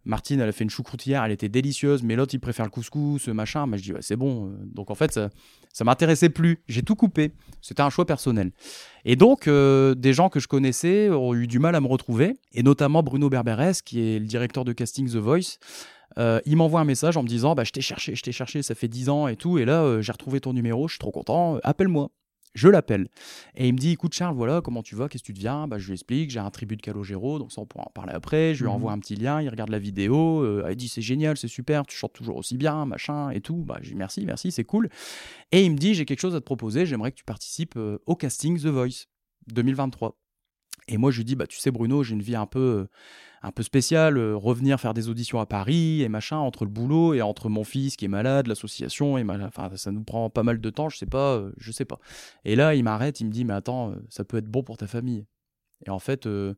Martine, elle a fait une choucroute hier, elle était délicieuse, mais l'autre, il préfère le couscous, ce machin, bah, je dis, ouais, c'est bon. Donc en fait, ça, ça m'intéressait plus. J'ai tout coupé. C'était un choix personnel. Et donc, euh, des gens que je connaissais ont eu du mal à me retrouver, et notamment Bruno Berberes, qui est le directeur de casting The Voice. Euh, il m'envoie un message en me disant bah, Je t'ai cherché, je t'ai cherché, ça fait 10 ans et tout, et là, euh, j'ai retrouvé ton numéro, je suis trop content, euh, appelle-moi. Je l'appelle. Et il me dit Écoute, Charles, voilà, comment tu vas Qu'est-ce que tu deviens? Bah, Je lui explique J'ai un tribut de Calogero, donc ça, on pourra en parler après. Je lui Mhm. envoie un petit lien, il regarde la vidéo. il dit C'est génial, c'est super, tu chantes toujours aussi bien, machin et tout. Bah, je dis Merci, merci, c'est cool. Et il me dit J'ai quelque chose à te proposer, j'aimerais que tu participes au casting The Voice 2023. Et moi, je lui dis Bah, tu sais, Bruno, j'ai une vie un peu. euh, un peu spéciale, euh, revenir faire des auditions à Paris et machin, entre le boulot et entre mon fils qui est malade, l'association, et enfin, ça nous prend pas mal de temps, je sais pas, euh, je sais pas. Et là, il m'arrête, il me dit, mais attends, ça peut être bon pour ta famille. Et en fait, euh,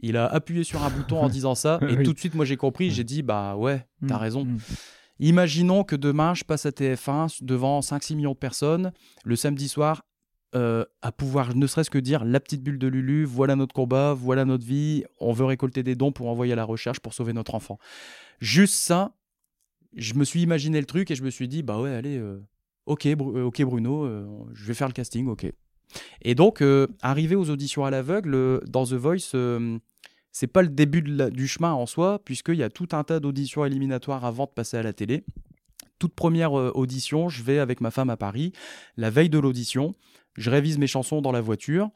il a appuyé sur un bouton en disant ça, et Oui. tout de suite, moi j'ai compris, j'ai dit, bah ouais, t'as Mm, raison. mm. Imaginons que demain, je passe à TF1 devant 5-6 millions de personnes, le samedi soir, euh, à pouvoir ne serait-ce que dire la petite bulle de Lulu, voilà notre combat, voilà notre vie, on veut récolter des dons pour envoyer à la recherche pour sauver notre enfant. Juste ça, je me suis imaginé le truc et je me suis dit, bah ouais, allez, euh, ok, euh, ok Bruno, je vais faire le casting, ok. Et donc, arrivé aux auditions à l'aveugle, dans The Voice, c'est pas le début du chemin en soi, puisqu'il y a tout un tas d'auditions éliminatoires avant de passer à la télé. Toute première audition, je vais avec ma femme à Paris. La veille de l'audition, je révise mes chansons dans la voiture.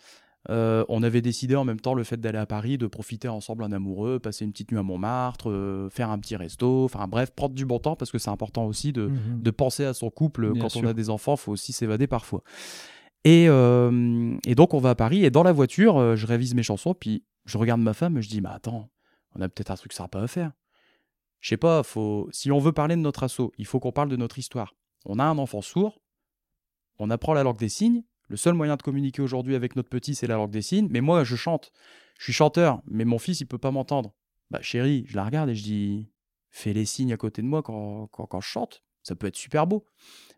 Euh, on avait décidé en même temps le fait d'aller à Paris, de profiter ensemble en amoureux, passer une petite nuit à Montmartre, euh, faire un petit resto, enfin bref, prendre du bon temps parce que c'est important aussi de, Mhm. de penser à son couple. Bien Quand sûr. on a des enfants, faut aussi s'évader parfois. Et, euh, et donc on va à Paris et dans la voiture, euh, je révise mes chansons, puis je regarde ma femme et je dis, mais attends, on a peut-être un truc sympa à faire. Je sais pas, faut... si on veut parler de notre assaut, il faut qu'on parle de notre histoire. On a un enfant sourd, on apprend la langue des signes. Le seul moyen de communiquer aujourd'hui avec notre petit, c'est la langue des signes. Mais moi, je chante. Je suis chanteur, mais mon fils, il peut pas m'entendre. Bah, chérie, je la regarde et je dis Fais les signes à côté de moi quand, quand, je chante. Ça peut être super beau.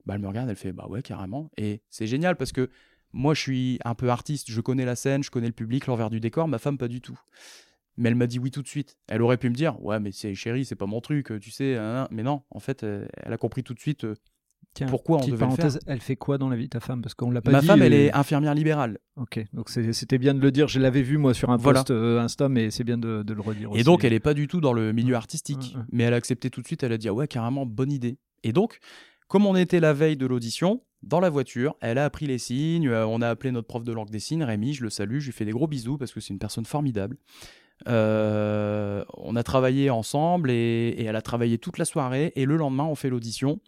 Bah, elle me regarde, elle fait Bah ouais, carrément. Et c'est génial parce que moi, je suis un peu artiste. Je connais la scène, je connais le public, l'envers du décor. Ma femme, pas du tout. Mais elle m'a dit oui tout de suite. Elle aurait pu me dire Ouais, mais c'est chérie, c'est pas mon truc, tu sais. Mais non, en fait, elle a compris tout de suite euh, Tiens, pourquoi on devait le faire. parenthèse, elle fait quoi dans la vie, ta femme? Parce qu'on l'a pas Ma dit. femme, elle euh, est infirmière libérale. Ok, donc c'était bien de le dire. Je l'avais vu moi sur un Voilà. post euh, Insta, mais c'est bien de, de le redire aussi. Et donc, elle n'est pas du tout dans le milieu artistique. Mais elle a accepté tout de suite. Elle a dit Ah ouais, carrément, bonne idée. Et donc, comme on était la veille de l'audition, dans la voiture, elle a appris les signes. euh, on a appelé notre prof de langue des signes, Rémi. Je le salue. Je lui fais des gros bisous parce que c'est une personne formidable. Euh, on a travaillé ensemble et, et elle a travaillé toute la soirée. Et le lendemain, on fait l'audition.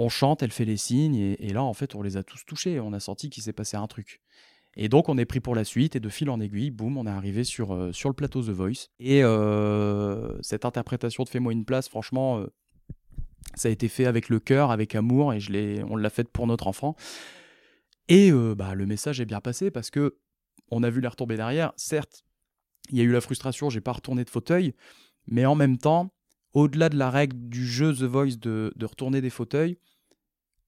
On chante, elle fait les signes. Et, là, en fait, on les a tous touchés. On a senti qu'il s'est passé un truc. Et donc, on est pris pour la suite, et de fil en aiguille, boum, on est arrivé sur, euh, sur le plateau The Voice. Et euh, cette interprétation de Fais-moi une place, franchement, euh, ça a été fait avec le cœur, avec amour, et je on l'a fait pour notre enfant. Et bah, le message est bien passé parce que on a vu les retombées derrière. Certes, il y a eu la frustration, j'ai pas retourné de fauteuil, mais en même temps, au-delà de la règle du jeu The Voice de, retourner des fauteuils,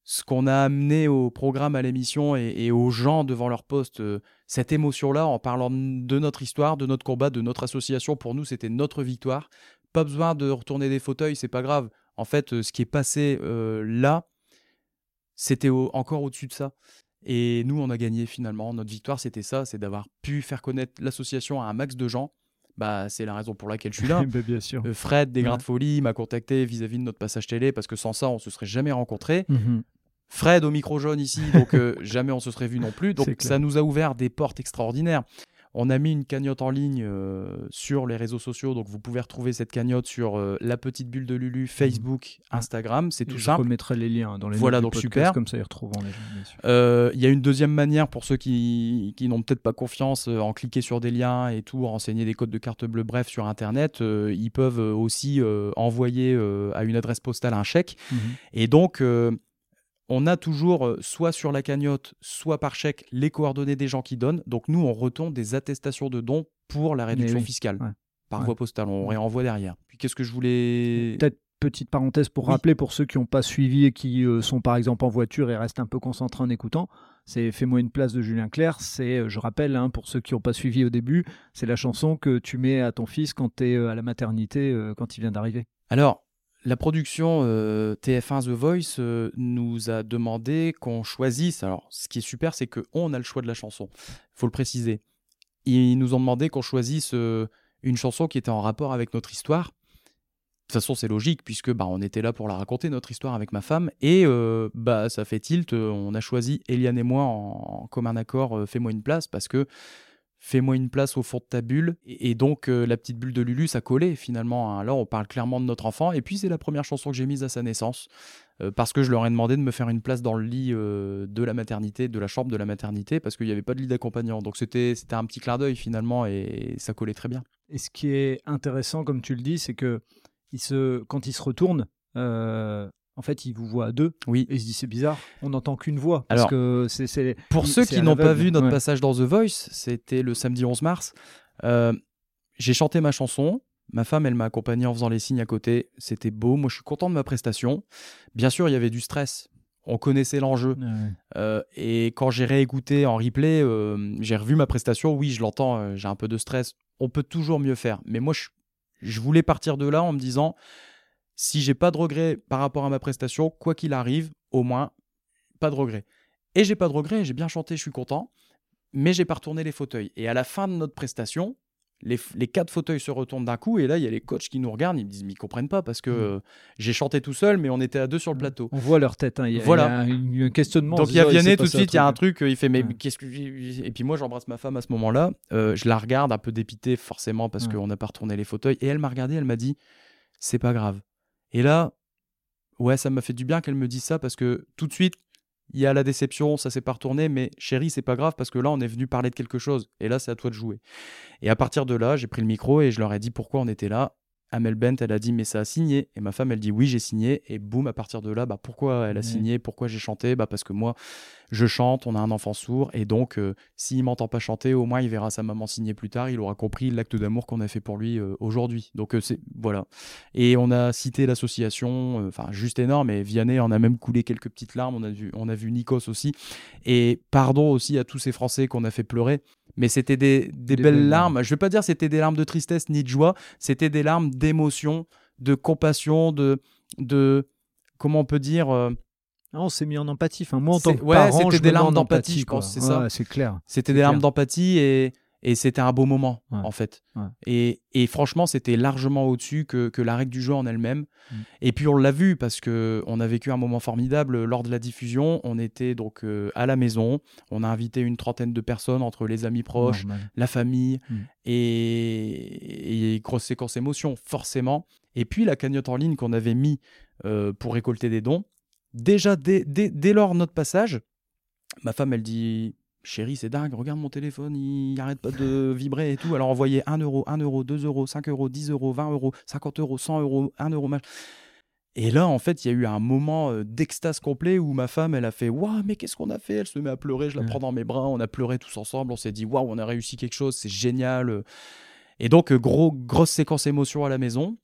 ce qu'on a amené au programme, à l'émission et, aux gens devant leur poste, euh, cette émotion-là, en parlant de notre histoire, de notre combat, de notre association, pour nous, c'était notre victoire. Pas besoin de retourner des fauteuils, c'est pas grave. En fait, euh, ce qui est passé euh, là, c'était encore au-dessus de ça. Et nous, on a gagné finalement. Notre victoire, c'était ça, c'est d'avoir pu faire connaître l'association à un max de gens. Bah, c'est la raison pour laquelle je suis là. Bien sûr. Euh, Fred des Grains Ouais. de Folie m'a contacté vis-à-vis de notre passage télé parce que sans ça, on se serait jamais rencontrés. Mhm. Fred au micro jaune ici, donc euh, jamais on se serait vu non plus. Donc ça nous a ouvert des portes extraordinaires. On a mis une cagnotte en ligne euh, sur les réseaux sociaux, donc vous pouvez retrouver cette cagnotte sur euh, la petite bulle de Lulu, Facebook, Instagram, c'est tout je simple. remettrai les liens dans les Voilà, donc podcast, super. Comme ça, ils retrouveront les. Euh, Il y a une deuxième manière pour ceux qui, qui n'ont peut-être pas confiance en cliquer sur des liens et tout, renseigner des codes de carte bleue, bref, sur Internet. ils peuvent aussi envoyer à une adresse postale un chèque. Mhm. Et donc, on a toujours, euh, soit sur la cagnotte, soit par chèque, les coordonnées des gens qui donnent. Donc, nous, on retourne des attestations de dons pour la réduction oui, fiscale ouais. par Ouais. voie postale. On réenvoie derrière. Puis, qu'est-ce que je voulais. Peut-être petite parenthèse pour Oui. rappeler pour ceux qui n'ont pas suivi et qui euh, sont par exemple en voiture et restent un peu concentrés en écoutant. C'est Fais-moi une place de Julien Clerc. C'est, euh, je rappelle, hein, pour ceux qui n'ont pas suivi au début, c'est la chanson que tu mets à ton fils quand tu es à la maternité, euh, quand il vient d'arriver. Alors, la production euh, TF1 The Voice euh, nous a demandé qu'on choisisse. Alors, ce qui est super, c'est qu'on a le choix de la chanson. faut le préciser. Ils nous ont demandé qu'on choisisse euh, une chanson qui était en rapport avec notre histoire. De toute façon, c'est logique, puisque bah, on était là pour la raconter, notre histoire avec ma femme. Et bah, ça fait tilt. On a choisi, Eliane et moi, en, en commun accord, Fais-moi une place, parce que Fais-moi une place au fond de ta bulle. Et, donc, euh, la petite bulle de Lulu, ça collait finalement. hein. Là, on parle clairement de notre enfant. Et puis, c'est la première chanson que j'ai mise à sa naissance. euh, parce que je leur ai demandé de me faire une place dans le lit euh, de la maternité, de la chambre de la maternité, parce qu'il n'y avait pas de lit d'accompagnant. Donc, c'était un petit clin d'œil finalement. Et ça collait très bien. Et ce qui est intéressant, comme tu le dis, c'est que quand il se retourne, euh, en fait, il vous voit à deux. Oui. Et il se dit c'est bizarre, on n'entend qu'une voix. Parce Alors, que c'est, c'est- Pour il- ceux qui n'ont pas vu notre Ouais. passage dans The Voice, c'était le samedi 11 mars. euh, j'ai chanté ma chanson. Ma femme, elle m'a accompagné en faisant les signes à côté. C'était beau. Moi, je suis content de ma prestation. Bien sûr, il y avait du stress on connaissait l'enjeu. Ouais, ouais. Euh, et quand j'ai réécouté en replay, euh, j'ai revu ma prestation. Oui, je l'entends, j'ai un peu de stress. On peut toujours mieux faire. Mais moi, je, je voulais partir de là en me disant si j'ai pas de regrets par rapport à ma prestation, quoi qu'il arrive, au moins, pas de regrets. Et j'ai pas de regrets, j'ai bien chanté, je suis content. Mais j'ai pas retourné les fauteuils. Et à la fin de notre prestation, les, quatre fauteuils se retournent d'un coup. Et là, il y a les coachs qui nous regardent. Ils me disent Mais ils comprennent pas parce que Mm. euh, j'ai chanté tout seul, mais on était à deux sur le plateau. On voit leur tête. hein. Il y a, Voilà. il y a un, questionnement. Donc il y a Vianney tout de suite, il y a un truc. il fait mais Ouais. qu'est-ce que et puis moi j'embrasse ma femme à ce moment-là, Euh, je la regarde un peu dépitée forcément parce Ouais. qu'on n'a pas retourné les fauteuils et elle m'a regardé, elle m'a dit c'est pas grave. Et là ouais ça m'a fait du bien qu'elle me dise ça parce que tout de suite il y a la déception, ça s'est pas retourné, mais chérie, c'est pas grave parce que là, on est venu parler de quelque chose. Et là, c'est à toi de jouer. Et à partir de là, j'ai pris le micro et je leur ai dit pourquoi on était là. Amel Bent, elle a dit, mais ça a signé. Et ma femme, elle dit, oui, j'ai signé. Et boum, à partir de là, bah, pourquoi elle a signé? Pourquoi j'ai chanté? Bah, Parce que moi, je chante, on a un enfant sourd. Et donc, euh, s'il m'entend pas chanter, au moins, il verra sa maman signer plus tard. Il aura compris l'acte d'amour qu'on a fait pour lui euh, aujourd'hui. Donc, euh, c'est voilà. Et on a cité l'association, euh, enfin, juste énorme. Et Vianney en a même coulé quelques petites larmes. On a vu, on a vu Nikos aussi. Et pardon aussi à tous ces Français qu'on a fait pleurer. Mais c'était des, des Des belles belles larmes. Je veux pas dire c'était des larmes de tristesse ni de joie. C'était des larmes d'émotion, de compassion, de, de comment on peut dire. euh, Ah, on s'est mis en empathie. Enfin, moi, en tant que ouais, parent, c'était des larmes en d'empathie, empathie, je pense, c'est ça. C'est clair. C'était des larmes d'empathie et, et c'était un beau moment, Ouais. en fait. Ouais. Et, et franchement, c'était largement au-dessus que, que la règle du jeu en elle-même. Mm. Et puis, on l'a vu parce que on a vécu un moment formidable lors de la diffusion. On était donc euh, à la maison. On a invité une trentaine de personnes entre les amis proches, la famille Mm. et, et grosse séquence émotion, forcément. Et puis la cagnotte en ligne qu'on avait mis euh, pour récolter des dons. Déjà, dès, dès, dès lors notre passage, ma femme, elle dit Chérie, c'est dingue, regarde mon téléphone, il arrête pas de vibrer et tout. Alors envoyez 1 euro, 1 euro, 2 euros, 5 euros, 10 euros, 20 euros, 50 euros, 100 euros, 1 euro. mach- Et là, en fait, il y a eu un moment euh, d'extase complet où ma femme, elle a fait Waouh, mais qu'est-ce qu'on a fait? Elle se met à pleurer, je la prends dans mes bras, on a pleuré tous ensemble, on s'est dit Waouh, on a réussi quelque chose, c'est génial. Et donc, euh, gros, grosse séquence émotion à la maison.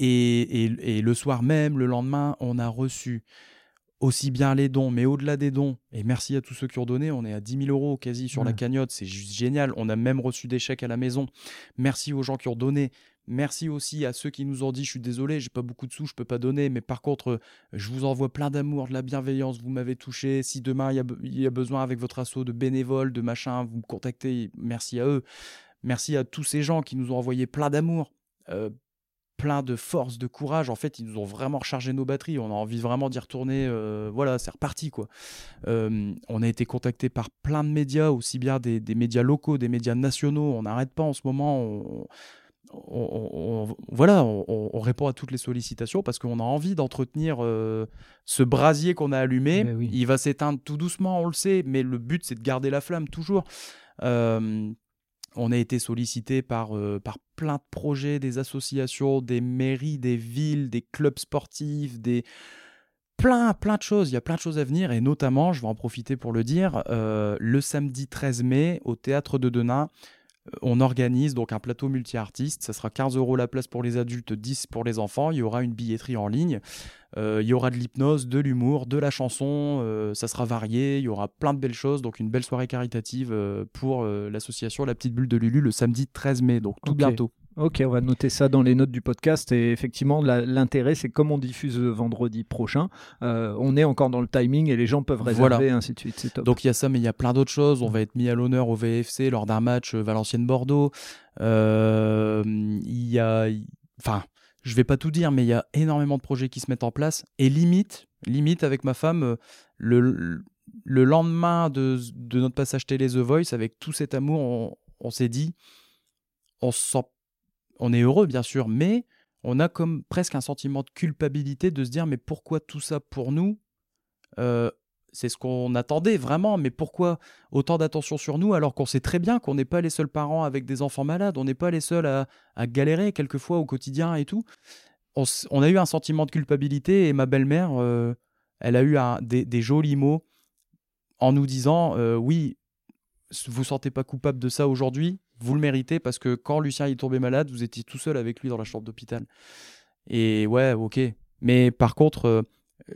Et, et- et le soir même, le lendemain, on a reçu aussi bien les dons, mais au-delà des dons, et merci à tous ceux qui ont donné, on est à 10 000 euros quasi sur la cagnotte, c'est juste génial. On a même reçu des chèques à la maison. Merci aux gens qui ont donné. Merci aussi à ceux qui nous ont dit, je suis désolé, j'ai pas beaucoup de sous, je peux pas donner, mais par contre, euh, je vous envoie plein d'amour, de la bienveillance, vous m'avez touché. Si demain il y a, be- il y a besoin avec votre assaut de bénévoles, de machin, vous me contactez, merci à eux. Merci à tous ces gens qui nous ont envoyé plein d'amour, euh, plein de force, de courage. En fait, ils nous ont vraiment rechargé nos batteries. On a envie vraiment d'y retourner. euh, voilà, c'est reparti quoi. Euh, on a été contacté par plein de médias, aussi bien des, des médias locaux, des médias nationaux. On n'arrête pas en ce moment. On, on- on- on- voilà, on, on- on répond à toutes les sollicitations parce qu'on a envie d'entretenir euh, ce brasier qu'on a allumé. Mais oui. Il va s'éteindre tout doucement, on le sait, mais le but c'est de garder la flamme toujours. Euh, on a été sollicité par, euh, par plein de projets, des associations, des mairies, des villes, des clubs sportifs, des plein, plein de choses. Il y a plein de choses à venir et notamment, je vais en profiter pour le dire, euh, le samedi 13 mai au théâtre de Denain, on organise donc un plateau multi-artistes. Ça sera 15 euros la place pour les adultes, 10 pour les enfants. Il y aura une billetterie en ligne. Euh, il y aura de l'hypnose, de l'humour, de la chanson. euh, ça sera varié. Il y aura plein de belles choses. Donc une belle soirée caritative euh, pour euh, l'association La Petite Bulle de Lulu le samedi 13 mai. Donc tout bientôt. Ok, on va noter ça dans les notes du podcast. Et effectivement, l'intérêt, c'est comme on diffuse euh, vendredi prochain, euh, on est encore dans le timing et les gens peuvent réserver, Voilà. ainsi de suite. Top. Donc il y a ça, mais il y a plein d'autres choses. On va être mis à l'honneur au VFC lors d'un match euh, Valenciennes-Bordeaux. Euh, Il y a, enfin, je vais pas tout dire, mais il y a énormément de projets qui se mettent en place. Et limite, limite avec ma femme, euh, le, le lendemain de, de notre passage télé The Voice, avec tout cet amour, on, on s'est dit, on se sent, on est heureux bien sûr, mais on a comme presque un sentiment de culpabilité de se dire, mais pourquoi tout ça pour nous? Euh, c'est ce qu'on attendait vraiment, mais pourquoi autant d'attention sur nous alors qu'on sait très bien qu'on n'est pas les seuls parents avec des enfants malades, on n'est pas les seuls à, galérer quelquefois au quotidien et tout? On, a eu un sentiment de culpabilité et ma belle-mère, euh, elle a eu des, jolis mots en nous disant euh, oui, vous sentez pas coupable de ça aujourd'hui, vous le méritez parce que quand Lucien est tombé malade, vous étiez tout seul avec lui dans la chambre d'hôpital. Et ouais, ok. Mais par contre, euh,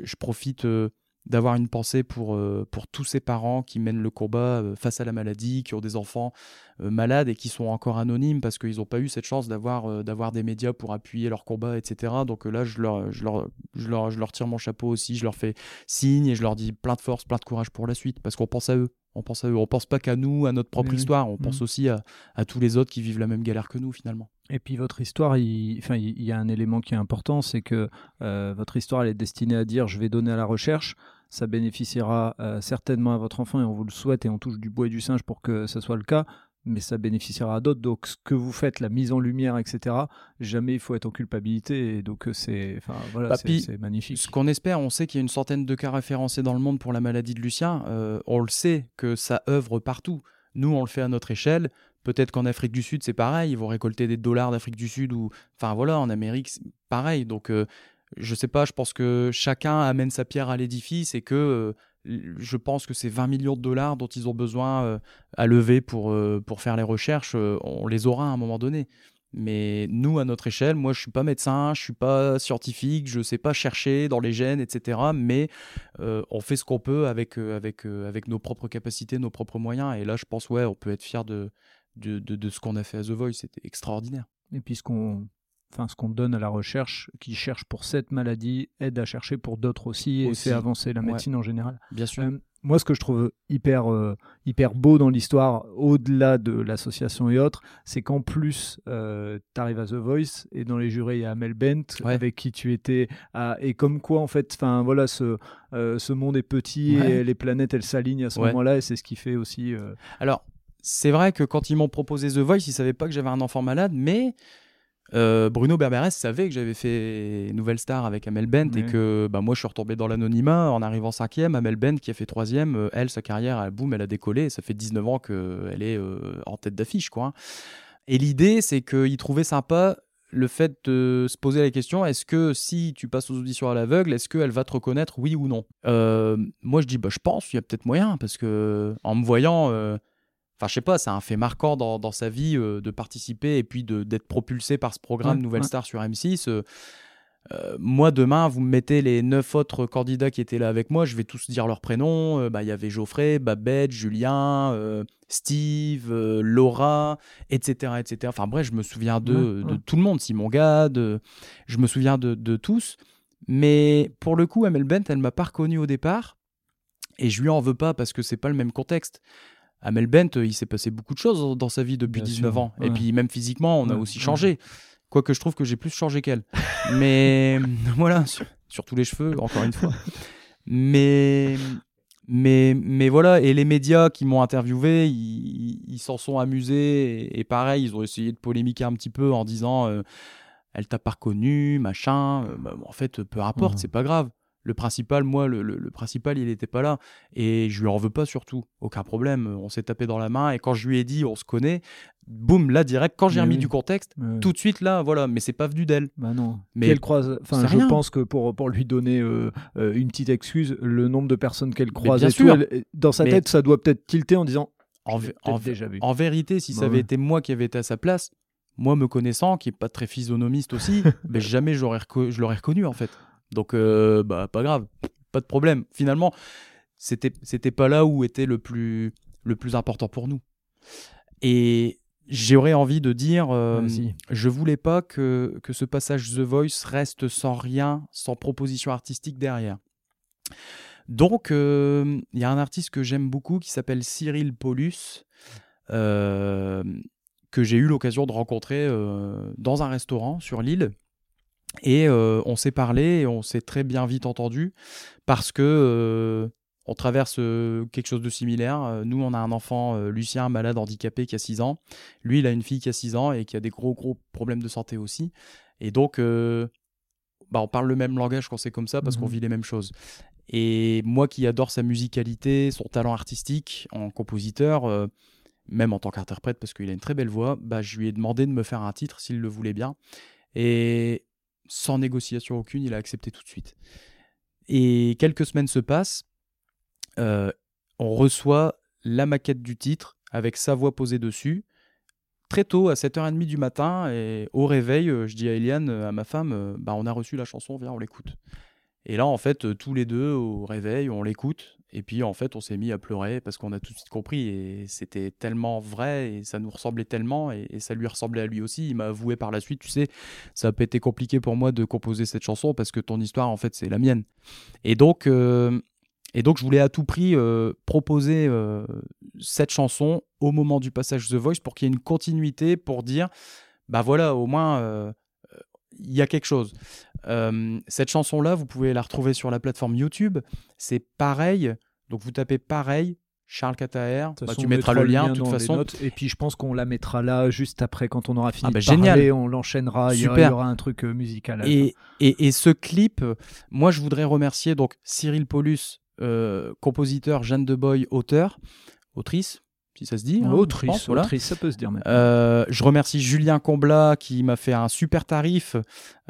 je profite euh, d'avoir une pensée pour, euh, pour tous ces parents qui mènent le combat face à la maladie, qui ont des enfants malades et qui sont encore anonymes parce qu'ils n'ont pas eu cette chance d'avoir d'avoir des médias pour appuyer leur combat, etc. Donc là, je leur, je, leur, je, leur, je leur tire mon chapeau aussi, je leur fais signe et je leur dis plein de force, plein de courage pour la suite parce qu'on pense à eux. On pense à eux. On pense pas qu'à nous, à notre propre oui. histoire. On pense Mhm. aussi à, à tous les autres qui vivent la même galère que nous finalement. Et puis votre histoire, il, enfin, il y a un élément qui est important, c'est que euh, votre histoire elle est destinée à dire je vais donner à la recherche, ça bénéficiera euh, certainement à votre enfant et on vous le souhaite et on touche du bois et du singe pour que ça soit le cas, mais ça bénéficiera à d'autres. Donc ce que vous faites, la mise en lumière, etc., jamais il faut être en culpabilité et donc euh, c'est, enfin voilà, Bah, c'est magnifique. Ce qu'on espère, on sait qu'il y a une centaine de cas référencés dans le monde pour la maladie de Lucien. Euh, on le sait que ça œuvre partout. Nous, on le fait à notre échelle. Peut-être qu'en Afrique du Sud, c'est pareil. Ils vont récolter des dollars d'Afrique du Sud ou, enfin voilà, en Amérique, c'est pareil. Donc, euh, je sais pas. Je pense que chacun amène sa pierre à l'édifice et que euh, je pense que ces 20 millions de dollars dont ils ont besoin euh, à lever pour, euh, pour faire les recherches, euh, on les aura à un moment donné. Mais nous, à notre échelle, moi, je suis pas médecin, je suis pas scientifique, je sais pas chercher dans les gènes, etc. Mais on fait ce qu'on peut avec, avec, avec nos propres capacités, nos propres moyens. Et là, je pense, ouais, on peut être fier de, de, de, de ce qu'on a fait à The Voice. C'était extraordinaire. Et puis ce qu'on, enfin ce qu'on donne à la recherche, qui cherche pour cette maladie, aide à chercher pour d'autres aussi et Aussi. fait avancer la Ouais. médecine en général. Bien sûr. Euh, moi, ce que je trouve hyper, euh, hyper beau dans l'histoire, au-delà de l'association et autres, c'est qu'en plus, tu arrives à The Voice et dans les jurés, il y a Amel Bent, Ouais. avec qui tu étais. à- et comme quoi, en fait, enfin voilà, ce, euh, ce monde est petit Ouais. et les planètes, elles s'alignent à ce moment-là et c'est ce qui fait aussi. euh, Alors, c'est vrai que quand ils m'ont proposé The Voice, ils savaient pas que j'avais un enfant malade, mais euh, Bruno Berberes savait que j'avais fait Nouvelle Star avec Amel Bent et que bah, moi je suis retombé dans l'anonymat en arrivant cinquième. Amel Bent qui a fait troisième, euh, elle, sa carrière, elle, boum, elle a décollé. Et ça fait 19 ans qu'elle est euh, en tête d'affiche. quoi. Et l'idée, c'est qu'il trouvait sympa le fait de se poser la question est-ce que si tu passes aux auditions à l'aveugle, est-ce qu'elle va te reconnaître, oui ou non? Moi, je dis bah, je pense, il y a peut-être moyen, parce que en me voyant. Enfin, je sais pas, c'est un fait marquant dans, dans sa vie euh, de participer et puis d'être propulsé par ce programme Ouais, Nouvelle ouais. Star sur M6. euh, euh, moi, demain, vous me mettez les neuf autres candidats qui étaient là avec moi, je vais tous dire leurs prénoms. Bah, Il y avait Geoffrey, Babette, Julien, Steve, Laura, etc., etc. Enfin bref, je me souviens de, Ouais, de tout le monde, Simon Gade, je me souviens de, de tous. Mais pour le coup, Amel Bent, elle m'a pas reconnu au départ. Et je lui en veux pas parce que c'est pas le même contexte. Amel Bent, euh, il s'est passé beaucoup de choses dans- sa vie depuis Bien 19 sûr, ans. Et ouais. puis même physiquement, on a Ouais, aussi ouais. changé. Quoique je trouve que j'ai plus changé qu'elle. Mais voilà, sur, surtout les cheveux, encore une fois. Mais, mais, mais voilà, et les médias qui m'ont interviewé, ils s'en sont amusés. Et, et pareil, ils ont essayé de polémiquer un petit peu en disant euh, Elle t'a pas reconnu, machin. Euh, bah, en fait, peu importe, Mhm. c'est pas grave. Le principal, moi, le, le- le principal, il n'était pas là. Et je lui en veux pas surtout. Aucun problème. On s'est tapé dans la main. Et quand je lui ai dit, on se connaît, boum, là, direct, quand j'ai remis oui. du contexte, euh, tout de suite, là, voilà. Mais c'est pas venu d'elle. Bah non. Mais Puis elle croise. Enfin, je rien. pense que pour, pour lui donner euh, euh, une petite excuse, le nombre de personnes qu'elle croise bien et tout, sûr. elle- dans sa Mais- tête, ça doit peut-être tilter en disant En, en vé- déjà vu. en vérité, si Bah ça avait ouais. été moi qui avais été à sa place, moi me connaissant, qui est pas très physionomiste aussi, ben jamais j'aurais je l'aurais reconnu en fait. Donc euh, bah pas grave, pas de problème. Finalement, c'était c'était pas là où était le plus le plus important pour nous. Et j'aurais envie de dire, euh, je voulais pas que que ce passage The Voice reste sans rien, sans proposition artistique derrière. Donc, euh, il y a un artiste que j'aime beaucoup qui s'appelle Cyril Paulus, euh, que j'ai eu l'occasion de rencontrer dans un restaurant sur l'île. Et euh, on s'est parlé et on s'est très bien vite entendu parce que euh, on traverse euh, quelque chose de similaire. Nous, on a un enfant, Lucien, malade, handicapé, qui a 6 ans. Lui, il a une fille qui a 6 ans et qui a des gros, gros problèmes de santé aussi. Et donc, bah, on parle le même langage quand c'est comme ça parce qu'on Mhm. vit les mêmes choses. Et moi qui adore sa musicalité, son talent artistique en compositeur, même en tant qu'interprète parce qu'il a une très belle voix, bah, je lui ai demandé de me faire un titre s'il le voulait bien. Et sans négociation aucune, il a accepté tout de suite. Et quelques semaines se passent, euh, on reçoit la maquette du titre avec sa voix posée dessus. Très tôt, à 7h30 du matin, et au réveil, euh, je dis à Eliane, euh, à ma femme, bah, on a reçu la chanson, viens, on l'écoute. Et là, en fait, tous les deux, au réveil, on l'écoute. Et puis, en fait, on s'est mis à pleurer parce qu'on a tout de suite compris. Et c'était tellement vrai et ça nous ressemblait tellement. Et, ça lui ressemblait à lui aussi. Il m'a avoué par la suite, tu sais, ça a été compliqué pour moi de composer cette chanson parce que ton histoire, en fait, c'est la mienne. Et donc, euh, et donc je voulais à tout prix euh, proposer euh, cette chanson au moment du passage The Voice pour qu'il y ait une continuité, pour dire, bah voilà, au moins, il y a quelque chose. Euh, cette chanson-là, vous pouvez la retrouver sur la plateforme YouTube. C'est pareil. Donc vous tapez pareil, Charles toute Bah, tu mettras mettra le lien de toute façon. notes. Et puis je pense qu'on la mettra là juste après quand on aura fini Ah bah, de parler, génial. on l'enchaînera. Il y, aura, il y aura un truc euh, musical. à Et, et, et ce clip, moi je voudrais remercier donc Cyril Paulus, euh, compositeur, Jeanne de Boy, auteur, autrice, si ça se dit. hein, autrice, pense, voilà. autrice, ça peut se dire. Euh, je remercie Julien Comblat qui m'a fait un super tarif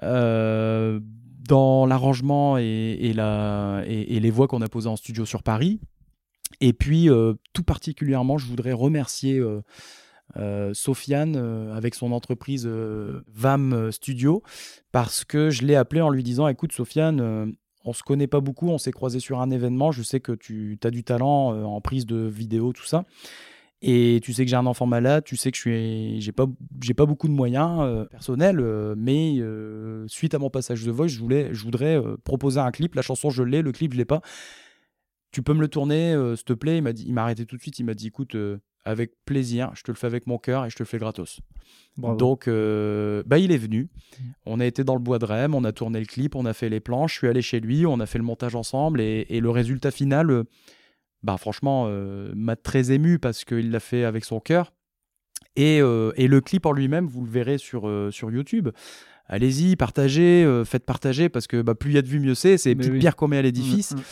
euh, dans l'arrangement et, et, la, et, et les voix qu'on a posées en studio sur Paris. Et puis, euh, tout particulièrement, je voudrais remercier Sofiane avec son entreprise VAM Studio parce que je l'ai appelé en lui disant Écoute, Sofiane, on se connaît pas beaucoup, on s'est croisé sur un événement, je sais que tu as du talent en prise de vidéo, tout ça. Et tu sais que j'ai un enfant malade, tu sais que je suis, j'ai pas, j'ai pas beaucoup de moyens euh, personnels, euh, mais euh, suite à mon passage de Voice, je voulais, je voudrais proposer un clip. La chanson, je l'ai, le clip, je l'ai pas. Tu peux me le tourner, s'il te plaît? Il m'a dit, il m'a arrêté tout de suite. Il m'a dit, écoute, avec plaisir, je te le fais avec mon cœur et je te le fais gratos. Bravo. Donc, bah, il est venu. On a été dans le bois de Rème, on a tourné le clip, on a fait les plans. Je suis allé chez lui, on a fait le montage ensemble et, et le résultat final, bah, franchement, euh, m'a très ému parce qu'il l'a fait avec son cœur. Et, euh, et le clip en lui-même, vous le verrez sur, euh, sur YouTube. Allez-y, partagez, faites partager parce que bah, plus il y a de vues, mieux c'est. C'est oui. pierre qu'on met à l'édifice. Mm, mm.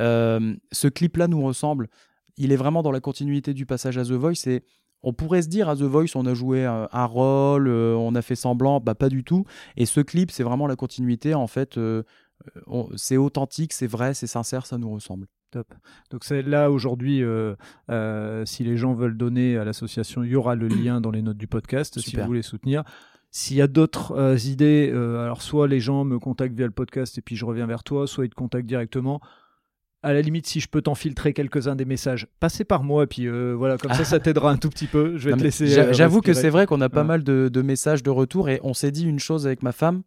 Euh, ce clip-là nous ressemble. Il est vraiment dans la continuité du passage à The Voice. Et on pourrait se dire à The Voice, on a joué un, un rôle, on a fait semblant, bah pas du tout. Et ce clip, c'est vraiment la continuité. En fait, c'est authentique, c'est vrai, c'est sincère, ça nous ressemble. Donc c'est là aujourd'hui, euh, euh, si les gens veulent donner à l'association, il y aura le lien dans les notes du podcast si vous voulez soutenir. S'il y a d'autres euh, idées, alors soit les gens me contactent via le podcast et puis je reviens vers toi, soit ils te contactent directement. À la limite, si je peux t'en filtrer quelques-uns des messages, passez par moi et puis euh, voilà, comme ça, ça t'aidera un tout petit peu. Je vais Non, te laisser. j'a- J'avoue que c'est vrai qu'on a pas Ouais. mal de, de messages de retour et on s'est dit une chose avec ma femme.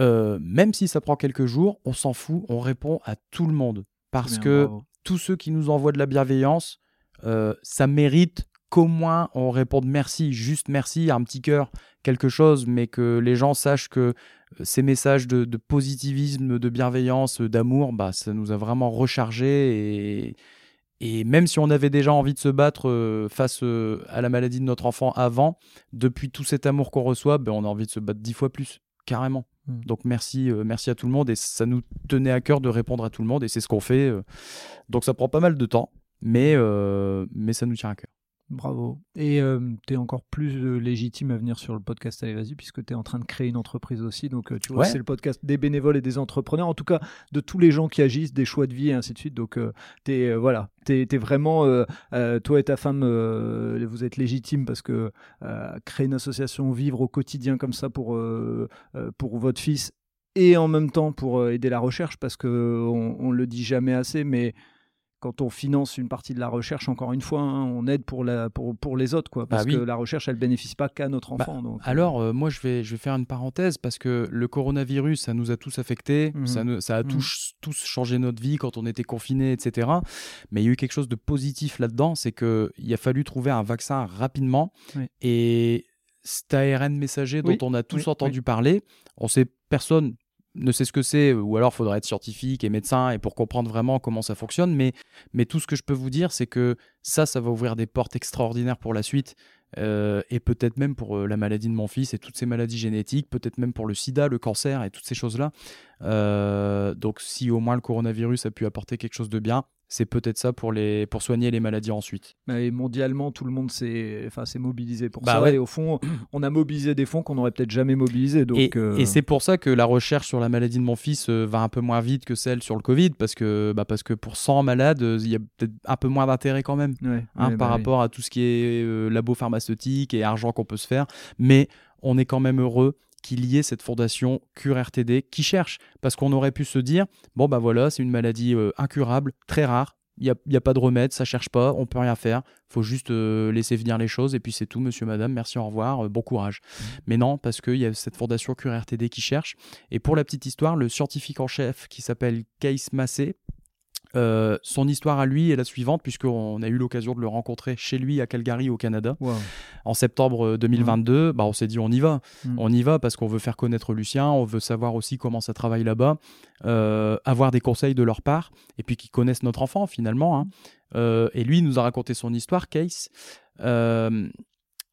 euh, même si ça prend quelques jours, on s'en fout, on répond à tout le monde. Parce Bien, que bravo. tous ceux qui nous envoient de la bienveillance, euh, ça mérite qu'au moins on réponde merci, juste merci, un petit cœur, quelque chose, mais que les gens sachent que euh, ces messages de, de positivisme, de bienveillance, d'amour, bah, ça nous a vraiment rechargé et, et même si on avait déjà envie de se battre euh, face euh, à la maladie de notre enfant avant, depuis tout cet amour qu'on reçoit, ben, on a envie de se battre dix fois plus, carrément. Mm. Donc merci, euh, merci à tout le monde et ça nous tenait à cœur de répondre à tout le monde et c'est ce qu'on fait. euh. Donc ça prend pas mal de temps, mais, euh, mais ça nous tient à cœur. Bravo. Et tu es encore plus euh, légitime à venir sur le podcast Allez Vas-y, puisque tu es en train de créer une entreprise aussi. Donc, euh, tu vois, Ouais. c'est le podcast des bénévoles et des entrepreneurs, en tout cas de tous les gens qui agissent, des choix de vie et ainsi de suite. Donc, tu es, voilà, t'es es vraiment, euh, euh, toi et ta femme, euh, vous êtes légitimes parce que euh, créer une association, vivre au quotidien comme ça pour, euh, euh, pour votre fils et en même temps pour euh, aider la recherche, parce que on, on le dit jamais assez, mais quand on finance une partie de la recherche, encore une fois, hein, on aide pour, la, pour, pour les autres, quoi, parce Bah oui. que la recherche, elle bénéficie pas qu'à notre Bah, enfant. donc, euh, Alors, euh, moi, je vais, je vais faire une parenthèse parce que le coronavirus, ça nous a tous affectés, Mhm. ça, nous- ça a Mhm. tous, tous changé notre vie quand on était confinés, etc. Mais il y a eu quelque chose de positif là-dedans, c'est qu'il a fallu trouver un vaccin rapidement. Oui. Et cet ARN messager dont Oui, on a tous oui, entendu parler, on sait, personne ne sait ce que c'est, ou alors faudrait être scientifique et médecin et pour comprendre vraiment comment ça fonctionne. Mais, mais tout ce que je peux vous dire, c'est que ça, ça va ouvrir des portes extraordinaires pour la suite. Euh, et peut-être même pour euh, la maladie de mon fils et toutes ces maladies génétiques, peut-être même pour le sida, le cancer et toutes ces choses-là. Euh, donc si au moins le coronavirus a pu apporter quelque chose de bien, c'est peut-être ça pour, les, pour soigner les maladies ensuite. mais mondialement, tout le monde s'est enfin, mobilisé pour Bah ça. ouais. Et au fond, on a mobilisé des fonds qu'on n'aurait peut-être jamais mobilisés. Donc, et euh, et c'est pour ça que la recherche sur la maladie de mon fils euh, va un peu moins vite que celle sur le Covid, parce que, bah, parce que pour 100 malades, euh, il y a peut-être un peu moins d'intérêt quand même. ouais, hein, ouais, par bah oui. rapport à tout ce qui est euh, labo pharmaceutique et argent qu'on peut se faire. Mais on est quand même heureux qu'il y ait cette fondation Cure RTD qui cherche. Parce qu'on aurait pu se dire, bon bah voilà, c'est une maladie euh, incurable, très rare, il n'y a, y a, pas de remède, ça cherche pas, on peut rien faire, faut juste euh, laisser venir les choses et puis c'est tout, monsieur, madame, merci, au revoir, euh, bon courage. Mmh. Mais non, parce qu'il y a cette fondation Cure RTD qui cherche. Et pour la petite histoire, le scientifique en chef qui s'appelle Case Massé, euh, son histoire à lui est la suivante, puisqu'on a eu l'occasion de le rencontrer chez lui à Calgary, au Canada, Wow. en septembre 2022. Bah, on s'est dit, on y va. Mm. On y va parce qu'on veut faire connaître Lucien, on veut savoir aussi comment ça travaille là-bas, euh, avoir des conseils de leur part, et puis qu'ils connaissent notre enfant finalement. hein. Euh, et lui, il nous a raconté son histoire, Case. Euh,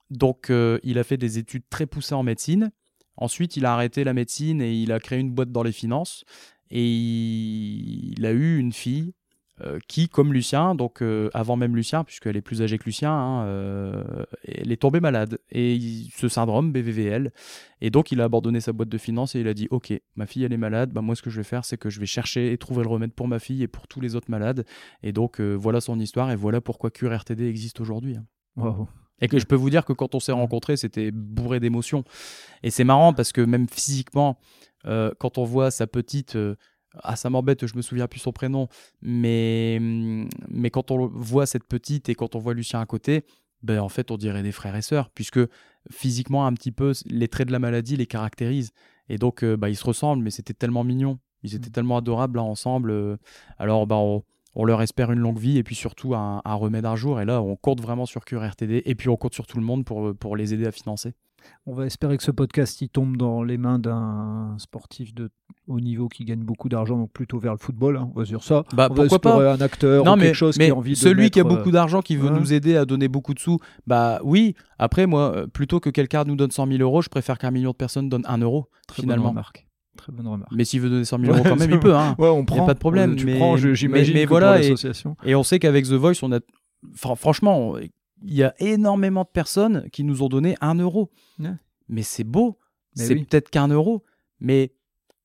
donc, euh, il a fait des études très poussées en médecine. Ensuite, il a arrêté la médecine et il a créé une boîte dans les finances. Et il a eu une fille euh, qui, comme Lucien, donc euh, avant même Lucien, puisqu'elle est plus âgée que Lucien, hein, euh, elle est tombée malade. Et il- ce syndrome, BVVL. Et donc, il a abandonné sa boîte de finances et il a dit Ok, ma fille, elle est malade. Bah, moi, ce que je vais faire, c'est que je vais chercher et trouver le remède pour ma fille et pour tous les autres malades. Et donc, voilà son histoire et voilà pourquoi Cure RTD existe aujourd'hui. hein. Et que je peux vous dire que quand on s'est rencontrés, c'était bourré d'émotions. Et c'est marrant parce que même physiquement, euh, quand on voit sa petite. euh, ah, ça m'embête, je me souviens plus son prénom. Mais, hum, mais quand on voit cette petite et quand on voit Lucien à côté, ben, en fait, on dirait des frères et sœurs, puisque physiquement, un petit peu, les traits de la maladie les caractérisent. Et donc, euh, bah, ils se ressemblent, mais c'était tellement mignon. Ils étaient tellement adorables là ensemble. euh. alors, bah, on, on leur espère une longue vie et puis surtout un, un remède un jour. Et là, on compte vraiment sur Cure RTD et puis on compte sur tout le monde pour, pour les aider à financer. On va espérer que ce podcast il tombe dans les mains d'un sportif de haut niveau qui gagne beaucoup d'argent, donc plutôt vers le football. hein, on va dire ça. Bah, on va pourquoi pas un acteur non, ou mais, quelque chose mais qui a envie de celui qui a beaucoup euh, d'argent, qui veut nous aider à donner beaucoup de sous, bah oui. Après, moi, euh, plutôt que quelqu'un nous donne 100 000 euros, je préfère qu'un million de personnes donnent 1 euro, Très bonne finalement. remarque. Très bonne remarque. Mais s'il veut donner 100 000 Ouais, euros quand même, il peut. Hein. Ouais, on Y a prend. pas de problème, Tu mais- prends, j'imagine. mais- voilà, et- l'association. Et on sait qu'avec The Voice, on a. Fran- franchement, il y a énormément de personnes qui nous ont donné 1 euro. Ouais. Mais c'est beau. C'est oui. peut-être qu'un euro. Mais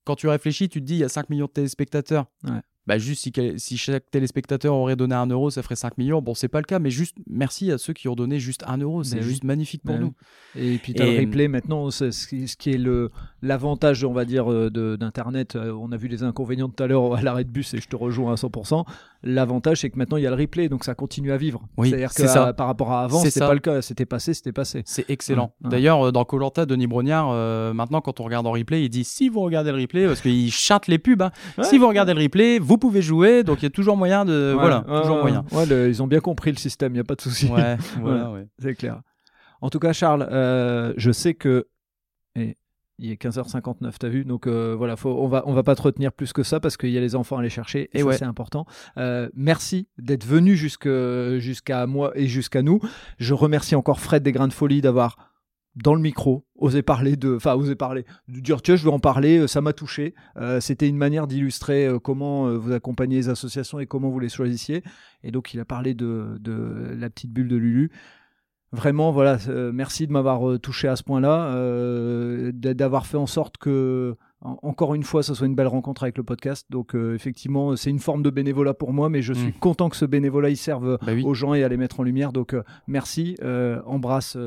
quand tu réfléchis, tu te dis, il y a 5 millions de téléspectateurs. Ouais. Bah juste si, chaque téléspectateur aurait donné 1 euro, ça ferait 5 millions. Bon, c'est pas le cas, mais juste merci à ceux qui ont donné juste 1 euro. C'est oui. juste magnifique pour Mais nous. Et puis tu as Et- le replay maintenant, c'est ce qui, est le l'avantage, on va dire, euh, d'internet. Euh, On a vu les inconvénients tout à l'heure à l'arrêt de bus et je te rejoins à 100%. L'avantage, c'est que maintenant il y a le replay, donc ça continue à vivre. Oui, C'est-à-dire que ça. à- par rapport à avant, c'était pas le cas. C'était passé, c'était passé. C'est excellent. Ouais, ouais. D'ailleurs, euh, dans Colanta, Denis Brognard, euh, maintenant, quand on regarde en replay, il dit si vous regardez le replay, parce qu'il chante les pubs, hein, Ouais. si vous regardez le replay, vous pouvez jouer. Donc il y a toujours moyen de. Voilà, toujours moyen. le- ils ont bien compris le système, il n'y a pas de souci. Ouais, voilà. C'est clair. En tout cas, Charles, euh, je sais que. et il est 15h59, t'as vu Donc euh, voilà, faut, on va on va pas te retenir plus que ça parce qu'il y a les enfants à aller chercher et, Et ça ouais. c'est important. Euh, merci d'être venu jusqu'à moi et jusqu'à nous. Je remercie encore Fred des Grains de Folie d'avoir dans le micro osé parler de, enfin osé parler, de dire tiens je veux en parler, euh, ça m'a touché. Euh, C'était une manière d'illustrer comment vous accompagnez les associations et comment vous les choisissiez. Et donc il a parlé de, de la petite bulle de Lulu. Vraiment, voilà, euh, merci de m'avoir euh, touché à ce point-là, euh, d'a- d'avoir fait en sorte que, en- encore une fois, ce soit une belle rencontre avec le podcast. Donc, euh, effectivement, c'est une forme de bénévolat pour moi, mais je suis Mm. content que ce bénévolat il serve Bah oui. aux gens et à les mettre en lumière. Donc, euh, merci. euh, embrasse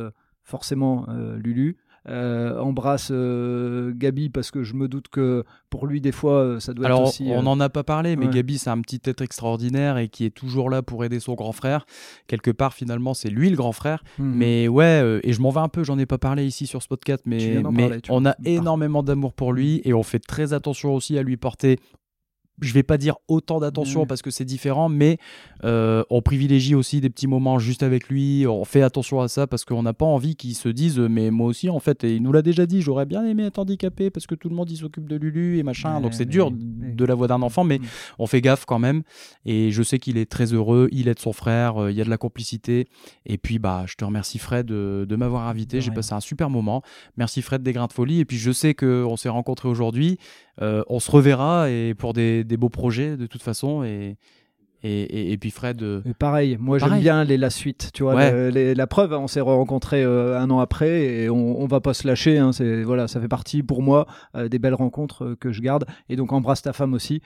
forcément Lulu. Euh, embrasse euh, Gabi parce que je me doute que pour lui, des fois, euh, ça doit Alors, être aussi. on euh, n'en a pas parlé, mais ouais. Gabi, c'est un petit être extraordinaire et qui est toujours là pour aider son grand frère. Quelque part, finalement, c'est lui le grand frère. mhm. Mais ouais, euh, et je m'en vais un peu, j'en ai pas parlé ici sur ce podcast, mais, mais parler, on a énormément d'amour pour lui et on fait très attention aussi à lui porter. Je vais pas dire autant d'attention Ouais. parce que c'est différent, mais euh, on privilégie aussi des petits moments juste avec lui. On fait attention à ça parce qu'on n'a pas envie qu'il se dise, euh, mais moi aussi en fait, et il nous l'a déjà dit, j'aurais bien aimé être handicapé parce que tout le monde il s'occupe de Lulu et machin. Ouais, Donc c'est dur de la voix d'un enfant, mais Mm. on fait gaffe quand même. Et je sais qu'il est très heureux, il aide son frère, euh, il y a de la complicité. Et puis, bah, je te remercie Fred de, de m'avoir invité. J'ai passé un super moment. Merci Fred des Grains de Folie. Et puis, je sais qu'on s'est rencontrés aujourd'hui. Euh, on se reverra et pour des, des beaux projets de toute façon. Et, et, et, et puis, Fred. euh, Et pareil, moi j'aime bien les, la suite, tu vois, Ouais. le- les- la preuve, hein, on s'est rencontrés euh, un an après et on, on va pas se lâcher, hein, c'est voilà, ça fait partie pour moi des belles rencontres que je garde et donc embrasse ta femme aussi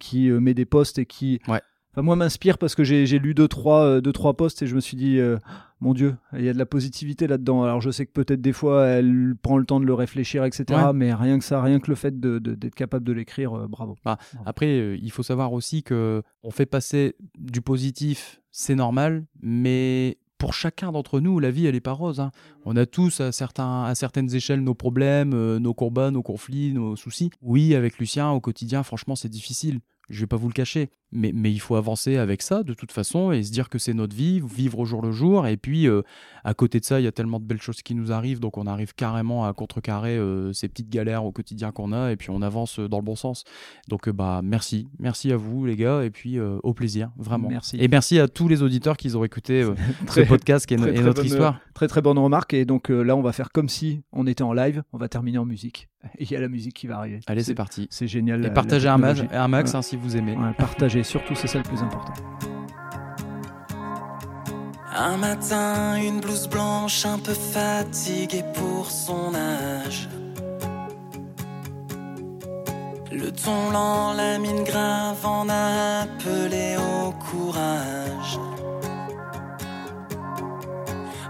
qui met des posts et qui, Ouais. Enfin, moi m'inspire parce que j'ai lu deux trois deux trois posts et je me suis dit euh, mon Dieu, il y a de la positivité là-dedans. Alors je sais que peut-être des fois elle prend le temps de le réfléchir, etc. Ouais. Mais rien que ça, rien que le fait de- de- d'être capable de l'écrire, euh, bravo. Bah, Après, euh, il faut savoir aussi que on fait passer du positif, c'est normal, mais pour chacun d'entre nous, la vie, elle est pas rose. hein. On a tous à, certains, à certaines échelles nos problèmes, euh, nos combats, nos conflits, nos soucis. Oui, avec Lucien, au quotidien, franchement, c'est difficile. Je vais pas vous le cacher. Mais, mais il faut avancer avec ça, de toute façon, et se dire que c'est notre vie, vivre au jour le jour. Et puis, euh, à côté de ça, il y a tellement de belles choses qui nous arrivent, donc on arrive carrément à contrecarrer euh, ces petites galères au quotidien qu'on a, et puis on avance euh, dans le bon sens. Donc, euh, bah, merci. Merci à vous, les gars, et puis au plaisir, vraiment. Merci. Et merci à tous les auditeurs qui ont écouté ce podcast qui est, no- très, et très notre bonne- histoire. Très très bonne remarque. Et donc là, on va faire comme si on était en live. On va terminer en musique. Et il y a la musique qui va arriver. Allez, c'est parti. C'est génial. Et la- la partagez un, max, technologie. un max Ouais. hein, si vous aimez. Ouais, partagez, surtout, c'est ça le plus important. Un matin, une blouse blanche un peu fatiguée pour son âge. Le ton lent, la mine grave en a appelé au courage.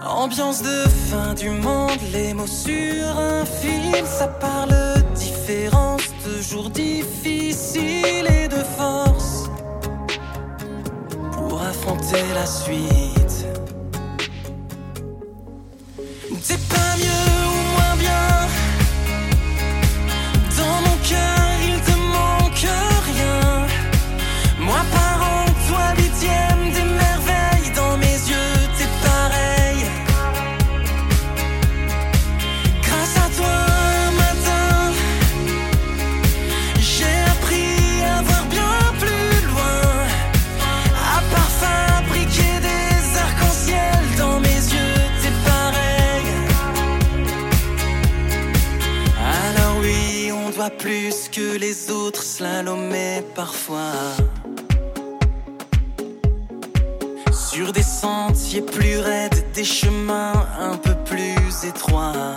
Ambiance de fin du monde, les mots sur un fil, ça parle différence de jours difficiles et de pour affronter la suite. Les autres slalomer parfois. Sur des sentiers plus raides, des chemins un peu plus étroits.